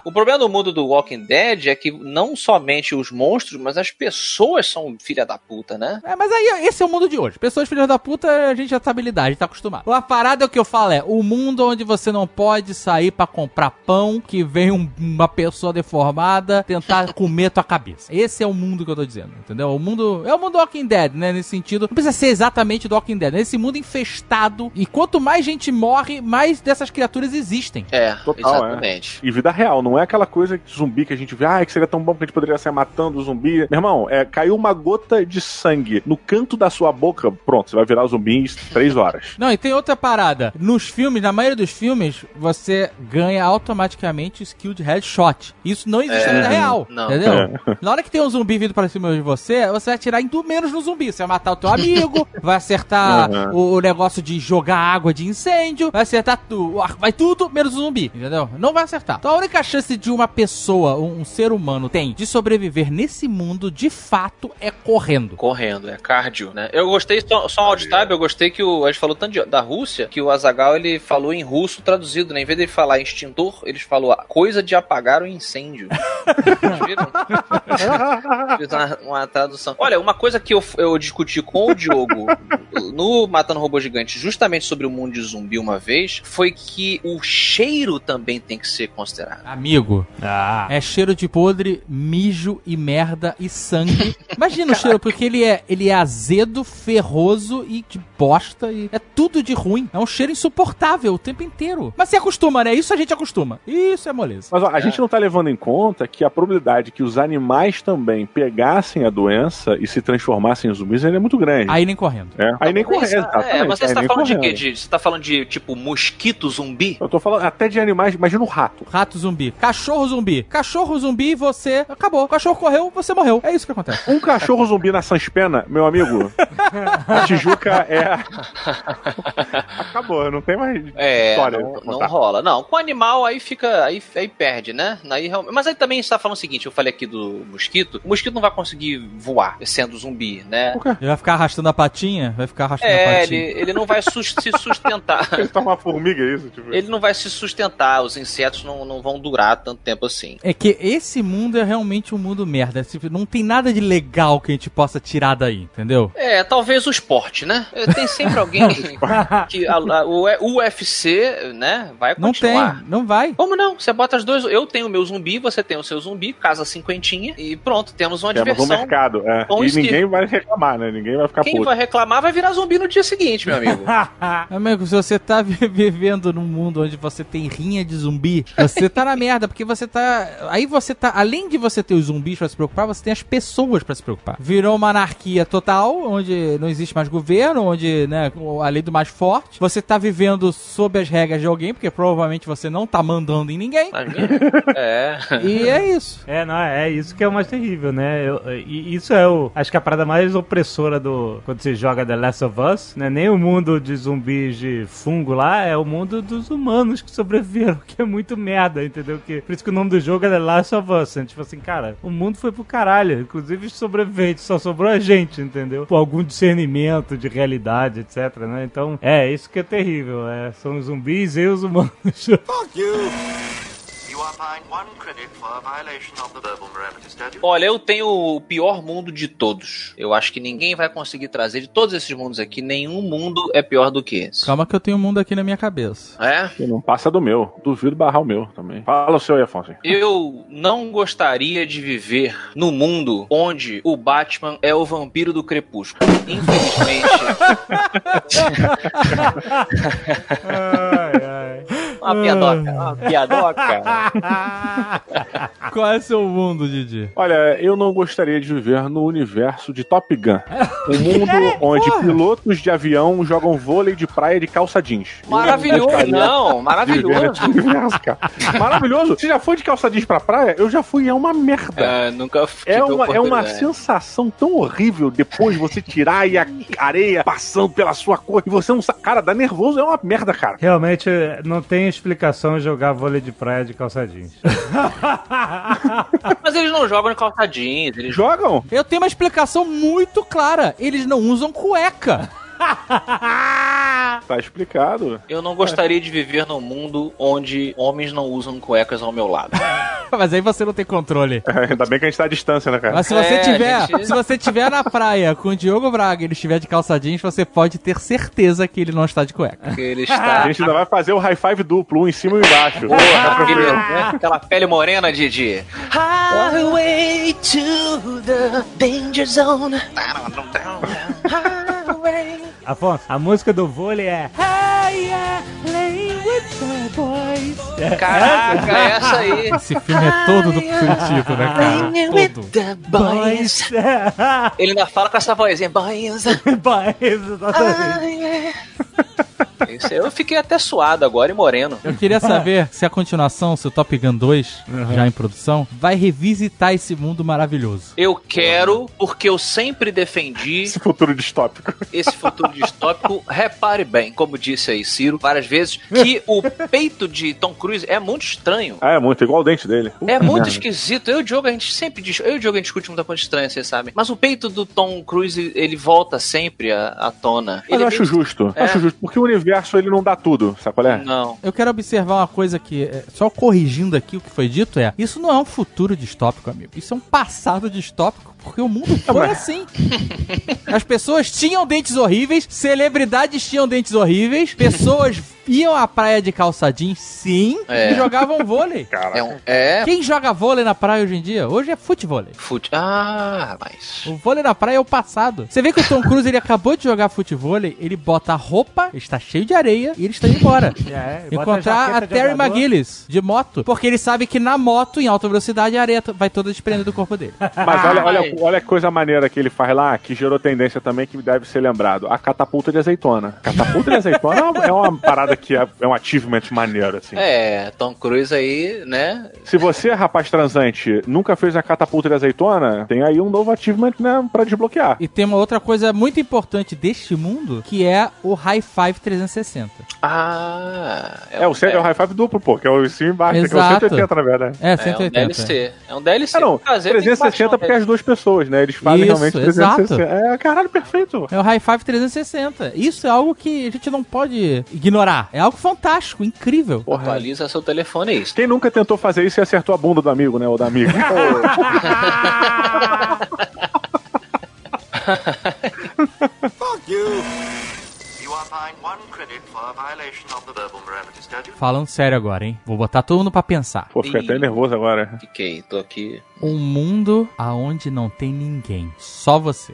O problema do mundo do Walking Dead é que não somente os monstros, mas as pessoas são filha da puta, né? É, mas aí, esse é o mundo de hoje. Pessoas filhas da puta, a gente já tá habilidade, a gente tá acostumado. A parada é o que eu falo é, o mundo onde você não pode sair pra comprar pão, que vem um- uma pessoa deformada tentar comer tua cabeça. Esse é o mundo que eu tô dizendo, entendeu? O mundo, é o mundo do Walking Dead, né, nesse sentido. Não precisa ser exatamente do Walking Dead, é esse mundo infestado, e quanto mais gente morre, mais dessas criaturas existem. É, Total, exatamente. E vida real, não é aquela coisa de zumbi que a gente vê, ah, que seria tão bom que a gente poderia sair matando o zumbi. Meu irmão, é, caiu uma gota de sangue no canto da sua boca, pronto, você vai virar zumbi em três horas. Não, e tem outra parada. Nos filmes, na maioria dos filmes, você ganha automaticamente o skill de headshot. Isso não existe É, na vida real. não. Entendeu? Na hora que tem um zumbi vindo pra cima de você, você vai atirar em tudo menos no zumbi. Você vai matar o teu amigo, vai acertar Uhum. o, o negócio de jogar água de incêndio, vai acertar tudo. Vai tudo menos o zumbi, entendeu? Não vai acertar. Então a única chance de uma pessoa, um, um ser humano, tem de sobreviver nesse mundo, de fato, é correndo. Correndo, é cardio, né? Eu gostei, só, só um auditab, eu gostei que o. A gente falou tanto de- da Rússia, que o Azagal ele falou em russo traduzido, né? Em vez de ele falar extintor, eles falou coisa de apagar o incêndio. Vocês viram? Fiz uma, uma tradução. Olha, uma coisa que eu, eu discuti com o Diogo no Matando Robô Gigante, justamente sobre o mundo de zumbi uma vez, foi que o cheiro também tem que ser considerado. Amigo, Ah. É cheiro de podre, mijo e merda e sangue. Imagina o cheiro, porque ele é, ele é azedo, ferroso e de bosta. E é tudo de ruim. É um cheiro insuportável o tempo inteiro. Mas se acostuma, né? Isso a gente acostuma. Isso é moleza. Mas ó, a gente não tá levando em conta que a probabilidade que os animais também pegassem a doença e se transformassem em zumbis ainda é muito grande. Aí nem correndo. É. Aí nem correndo, exatamente. É, mas você tá nem falando de quê? correndo. De, você tá falando de, tipo, mosquito zumbi? Eu tô falando até de animais, imagina um rato. Rato zumbi. Cachorro zumbi. Cachorro zumbi, você. Acabou. Cachorro correu, você morreu. É isso que acontece. Um cachorro zumbi na Sanspena, meu amigo, a Tijuca é. Acabou, não tem mais É, história. não, não rola. Não, com animal aí fica. Aí, aí perde, né? Aí, mas aí também você tá falando o seguinte: eu falei aqui do mosquito. O mosquito não vai conseguir voar sendo zumbi, né? Ele vai ficar arrastando a patinha? Vai ficar arrastando a É, patinha. ele, ele não vai sus- se sustentar. Ele tá uma formiga, é isso? Tipo... Ele não vai se sustentar, os insetos não, não vão durar tanto tempo assim. É que esse mundo é realmente um mundo merda. Não tem nada de legal que a gente possa tirar daí, entendeu? É, talvez o esporte, né? Tem sempre alguém que. A, a- o UFC, né? Vai Não continuar. tem, não vai. Como não? Você bota as duas. Eu tenho o meu zumbi, você tem o seu zumbi, casa cinquentinha, e pronto, temos uma Temos um diversão. Mercado, é. E ninguém vai reclamar, né? Ninguém vai ficar Quem puto. vai reclamar vai virar zumbi no dia seguinte, meu amigo. Amigo, se você tá vi- vivendo num mundo onde você tem rinha de zumbi, você tá na merda, porque você tá. Aí você tá. Além de você ter os zumbis pra se preocupar, você tem as pessoas pra se preocupar. Virou uma anarquia total, onde não existe mais governo, onde, né, a lei do mais forte. Você tá vivendo sob as regras de alguém, porque provavelmente você não tá mandando em ninguém. Mas, é. E é isso. É, não, é isso que é o mais terrível, né? Eu- e isso é o. Acho que a parada mais opressora do. Quando você joga The Last of Us, né? Nem o mundo de zumbis de fungo lá, é o mundo dos humanos que sobreviveram, que é muito merda, entendeu? Que, por isso que o nome do jogo é The Last of Us. Né? Tipo assim, cara, o mundo foi pro caralho. Inclusive os sobreviventes, só sobrou a gente, entendeu? Por algum discernimento de realidade, etc, né? Então, é, isso que é terrível. É, são os zumbis e os humanos. You are fined one credit for a violation of the verbal morality statute. Olha, eu tenho o pior mundo de todos. Eu acho que ninguém vai conseguir trazer de todos esses mundos aqui, nenhum mundo é pior do que esse. Calma que eu tenho um mundo aqui na minha cabeça. É? Não passa do meu. Duvido barrar o meu também. Fala o seu aí, Afonso. Eu não gostaria de viver no mundo onde o Batman é o vampiro do crepúsculo. Infelizmente, ai, ai. Uma piadoca, uma piadoca. Qual é seu mundo, Didi? Olha, eu não gostaria de viver no universo de Top Gun. Um mundo onde pilotos de avião jogam vôlei de praia de calça jeans. Maravilhoso, não, viver maravilhoso. universo, cara. Maravilhoso. Você já foi de calça jeans pra praia? Eu já fui, é uma merda. É, nunca É uma, é uma sensação tão horrível depois você tirar e a areia passando pela sua cor e você não sabe. Cara, dá nervoso, é uma merda, cara. Realmente não tem explicação jogar vôlei de praia de calça jeans. Mas eles não jogam em calça jeans, eles Jogam? Eu tenho uma explicação muito clara. Eles não usam cueca. Tá explicado. Eu não gostaria de viver num mundo onde homens não usam cuecas ao meu lado. Mas aí você não tem controle. É, ainda bem que a gente tá à distância, né, cara? Mas se você É, tiver, gente- se você tiver na praia com o Diogo Braga e ele estiver de calça jeans, você pode ter certeza que ele não está de cueca. Porque ele A está. gente ainda vai fazer o high five duplo, um em cima e um embaixo. Aquele, né, aquela pele morena de. de... Highway to the danger zone. Afonso, a música do vôlei é Hey, yeah, playing with the boys. Caraca, é essa aí. Esse filme é todo do Curitiba, né, cara? Todo. the boys. Ele ainda fala com essa vozinha. Boys. boys, exatamente. Isso eu fiquei até suado agora e moreno. Eu queria saber se a continuação, se o Top Gun 2, já em produção, vai revisitar esse mundo maravilhoso. Eu quero, porque eu sempre defendi Esse futuro distópico. esse futuro distópico. Repare bem, como disse aí Ciro várias vezes, que o peito de Tom Cruise é muito estranho. Ah, é muito, igual o dente dele. É muito merda. esquisito. Eu e o Diogo, a gente sempre diz. Eu e o Diogo, a gente discute muita coisa estranha, vocês sabem. Mas o peito do Tom Cruise, ele volta sempre à, à tona. Mas Ele eu é acho meio- justo. É. Acho justo, porque o universo ele não dá tudo, sabe qual é? Não. Eu quero observar uma coisa que, é, só corrigindo aqui o que foi dito, é: isso não é um futuro distópico, amigo. Isso é um passado distópico, porque o mundo foi mas- assim. As pessoas tinham dentes horríveis, celebridades tinham dentes horríveis, pessoas iam à praia de calça jeans, sim, É. e jogavam vôlei. É um. É. Quem joga vôlei na praia hoje em dia? Hoje é futebol. Fute... Ah, mas. O vôlei na praia é o passado. Você vê que o Tom Cruise ele acabou de jogar futebol, ele bota a roupa, ele está cheio de areia e ele está indo embora. É, Encontrar a de Terry. McGillis de moto, porque ele sabe que na moto, em alta velocidade, a areia vai toda desprendendo do corpo dele. Mas olha, olha, olha que coisa maneira que ele faz lá, que gerou tendência também, que deve ser lembrado. A catapulta de azeitona. Catapulta de azeitona é uma- é uma parada que é, é um achievement maneiro, assim. É, Tom Cruise aí, né? Se você, rapaz transante, nunca fez a catapulta de azeitona, tem aí um novo achievement né, pra desbloquear. E tem uma outra coisa muito importante deste mundo, que é o High Five 360. Ah. É, o, é, o high five duplo, pô, que é o em cima e embaixo, que é o Exato. 180, na verdade. É, É um 180. DLC. É um DLC. Ah, não, Prazer, tem que baixar 360 um porque é as duas pessoas, né? Eles fazem Isso, realmente exato. 360. É, caralho, perfeito. É o High Five 360. Isso é algo que a gente não pode ignorar. É algo fantástico, incrível. Porra. Atualiza seu telefone, é isso. Quem nunca tentou fazer isso e acertou a bunda do amigo, né? Ou da amiga. You Falando sério agora, hein? Vou botar todo mundo pra pensar. Pô, fiquei até nervoso agora. Fiquei, tô aqui. Um mundo aonde não tem ninguém. Só você.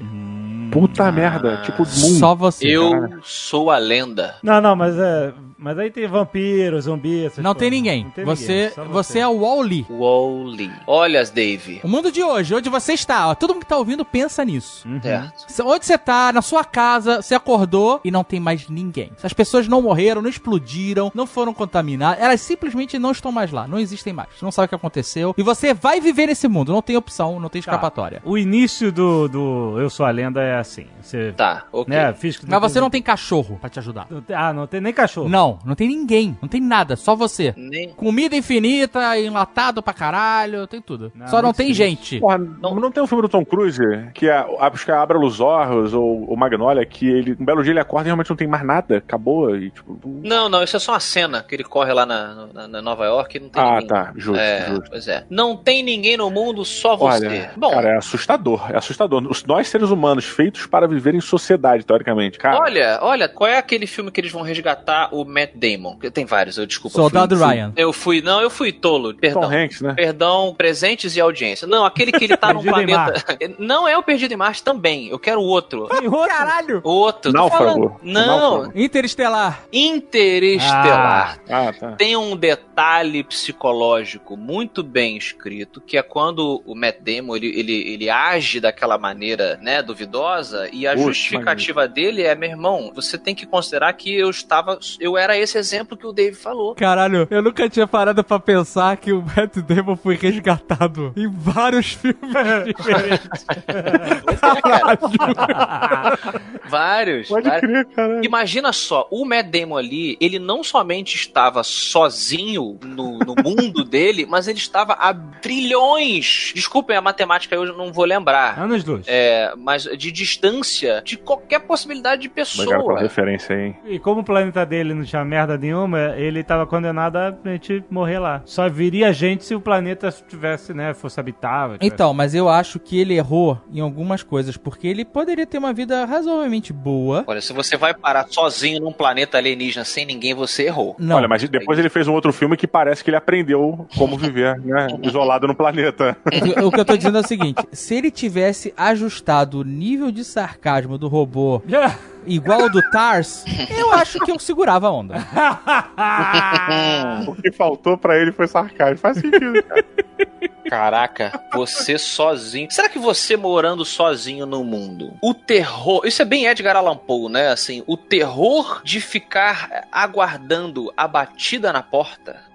Puta merda. Tipo, mundo. Só você. Eu Caralho. sou a lenda. Não, não, mas é. Mas aí tem vampiro, zumbi, essas Não tem coisas. ninguém. Não tem você, ninguém, só você é o Wall-E. Wally. Olha, Dave. O mundo de hoje, onde você está, ó, todo mundo que tá ouvindo pensa nisso. Certo. Cê- Onde você tá, na sua casa, você acordou e não tem mais ninguém. As pessoas não morreram, não explodiram, não foram contaminadas, elas simplesmente não estão mais lá, não existem mais. Você não sabe o que aconteceu. E você vai viver nesse mundo, não tem opção, não tem Tá. escapatória. O início do, do Eu Sou a Lenda é assim. Você. Tá, ok. Né, fiz Mas você não tem cachorro pra te ajudar. Tem- Ah, não tem nem cachorro. Não, não tem ninguém, não tem nada, só você. Nem... Comida infinita, enlatado pra caralho, tem tudo. Não, Só não tem triste. gente. Porra, não, não tem um filme do Tom Cruise que é, acho que é Abra Los Orros ou, ou Magnolia, que ele, um belo dia ele acorda e realmente não tem mais nada, acabou e tipo. Não, não, isso é só uma cena que ele corre lá na, na- na Nova York e não tem Ah, ninguém. tá, justo, é, justo. Pois é. Não tem ninguém no mundo, só você. Olha, Bom, cara, é assustador, é assustador. Os- Nós, seres humanos, feitos para viver em sociedade, teoricamente, cara. olha, olha, qual é aquele filme que eles vão resgatar o Matt Damon. Tem vários, eu desculpa. Soldado fui- fui- Ryan. Eu fui, não, eu fui tolo. Perdão. Tom Hanks, né? Perdão, presentes e audiência. Não, aquele que ele tá num em planeta. Não é o Perdido em Marte também. Eu quero o outro. Caralho! Outro. tô Náufrago. falando. Não, Náufrago. Interestelar. Interestelar. Ah, tá. Tem um detalhe psicológico muito bem escrito, que é quando o Matt Damon ele, ele, ele age daquela maneira, né, duvidosa, e a justificativa dele é, meu irmão, você tem que considerar que eu estava, eu era esse exemplo que o Dave falou. Caralho, eu nunca tinha parado pra pensar que o Matt Damon foi resgatado em vários filmes diferentes. É. Vários. Pode vários. crer, cara. Imagina só, o Matt Damon ali, ele não somente estava sozinho no, no mundo dele, mas ele estava a trilhões. Desculpem a matemática, eu não vou lembrar. Anos luz. É, mas de distância de qualquer possibilidade de Obrigado pela pessoa. referência aí, hein? E como o planeta dele não tinha merda nenhuma, ele tava condenado a gente morrer lá. Só viria gente se o planeta tivesse, né, fosse habitável. tivesse- Então, mas eu acho que ele errou em algumas coisas, porque ele poderia ter uma vida razoavelmente boa. Olha, se você vai parar sozinho num planeta alienígena sem ninguém, você errou. Não. Olha, mas depois ele fez um outro filme que parece que ele aprendeu como viver, né? Isolado no planeta. O que eu tô dizendo é o seguinte: se ele tivesse ajustado o nível de sarcasmo do robô igual ao do Tars, eu acho que eu segurava a onda. O que faltou pra ele foi sarcasmo. Faz sentido, cara. Caraca, você sozinho. Será que você morando sozinho no mundo, o terror. Isso é bem Edgar Allan Poe, né? Assim, o terror de ficar aguardando a batida na porta.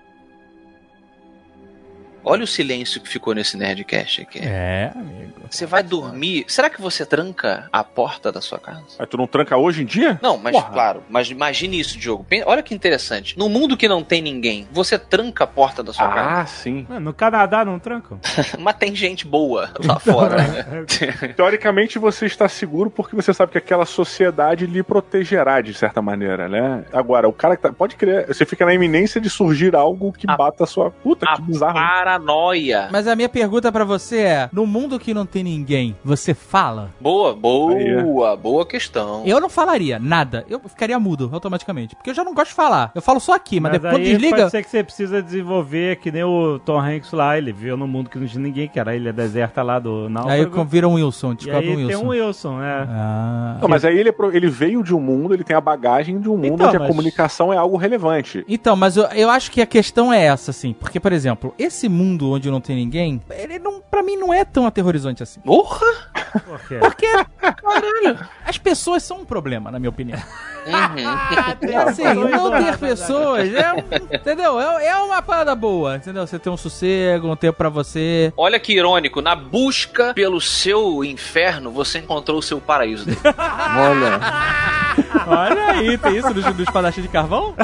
Olha o silêncio que ficou nesse Nerdcast aqui. É, amigo. Você vai dormir. Será que você tranca a porta da sua casa? Aí tu não tranca hoje em dia? Não, mas Porra. claro, mas imagine isso, Diogo. Olha que interessante. No mundo que não tem ninguém, você tranca a porta da sua casa. Ah, sim. Ah, No Canadá não trancam? Mas tem gente boa lá fora. né? Teoricamente você está seguro porque você sabe que aquela sociedade lhe protegerá de certa maneira, né? Agora, o cara que tá. Pode crer, você fica na iminência de surgir algo que A- bata a sua. Puta, a que bizarro. Paranoia. Mas a minha pergunta pra você é: no mundo que não tem ninguém, você fala? Boa, boa, Aí, boa questão. Eu não falaria nada. Eu ficaria mudo automaticamente. Porque eu já não gosto de falar. Eu falo só aqui, mas, Mas depois aí desliga. pode ser que você precisa desenvolver, que nem o Tom Hanks lá, ele viveu num mundo que não tinha ninguém, que era a ilha deserta lá do Aí vira um Wilson, E descobre aí um tem Wilson. um Wilson, é. Ah. Não, mas aí ele, é pro- ele veio de um mundo, ele tem a bagagem de um mundo Então, onde a mas- comunicação é algo relevante. Então, mas eu, eu acho que a questão é essa, assim. Porque, por exemplo, esse mundo onde não tem ninguém, ele não, pra mim não é tão aterrorizante assim. Porra! Por? Porque, caralho, as pessoas são um problema, na minha opinião. Uhum. Assim, não ter pessoas, é, um- entendeu? É, é uma parada boa, entendeu? Você tem um sossego, um tempo pra você. Olha que irônico, na busca pelo seu inferno, você encontrou o seu paraíso. dele. Olha. Olha aí, tem isso do, do espadachim de carvão?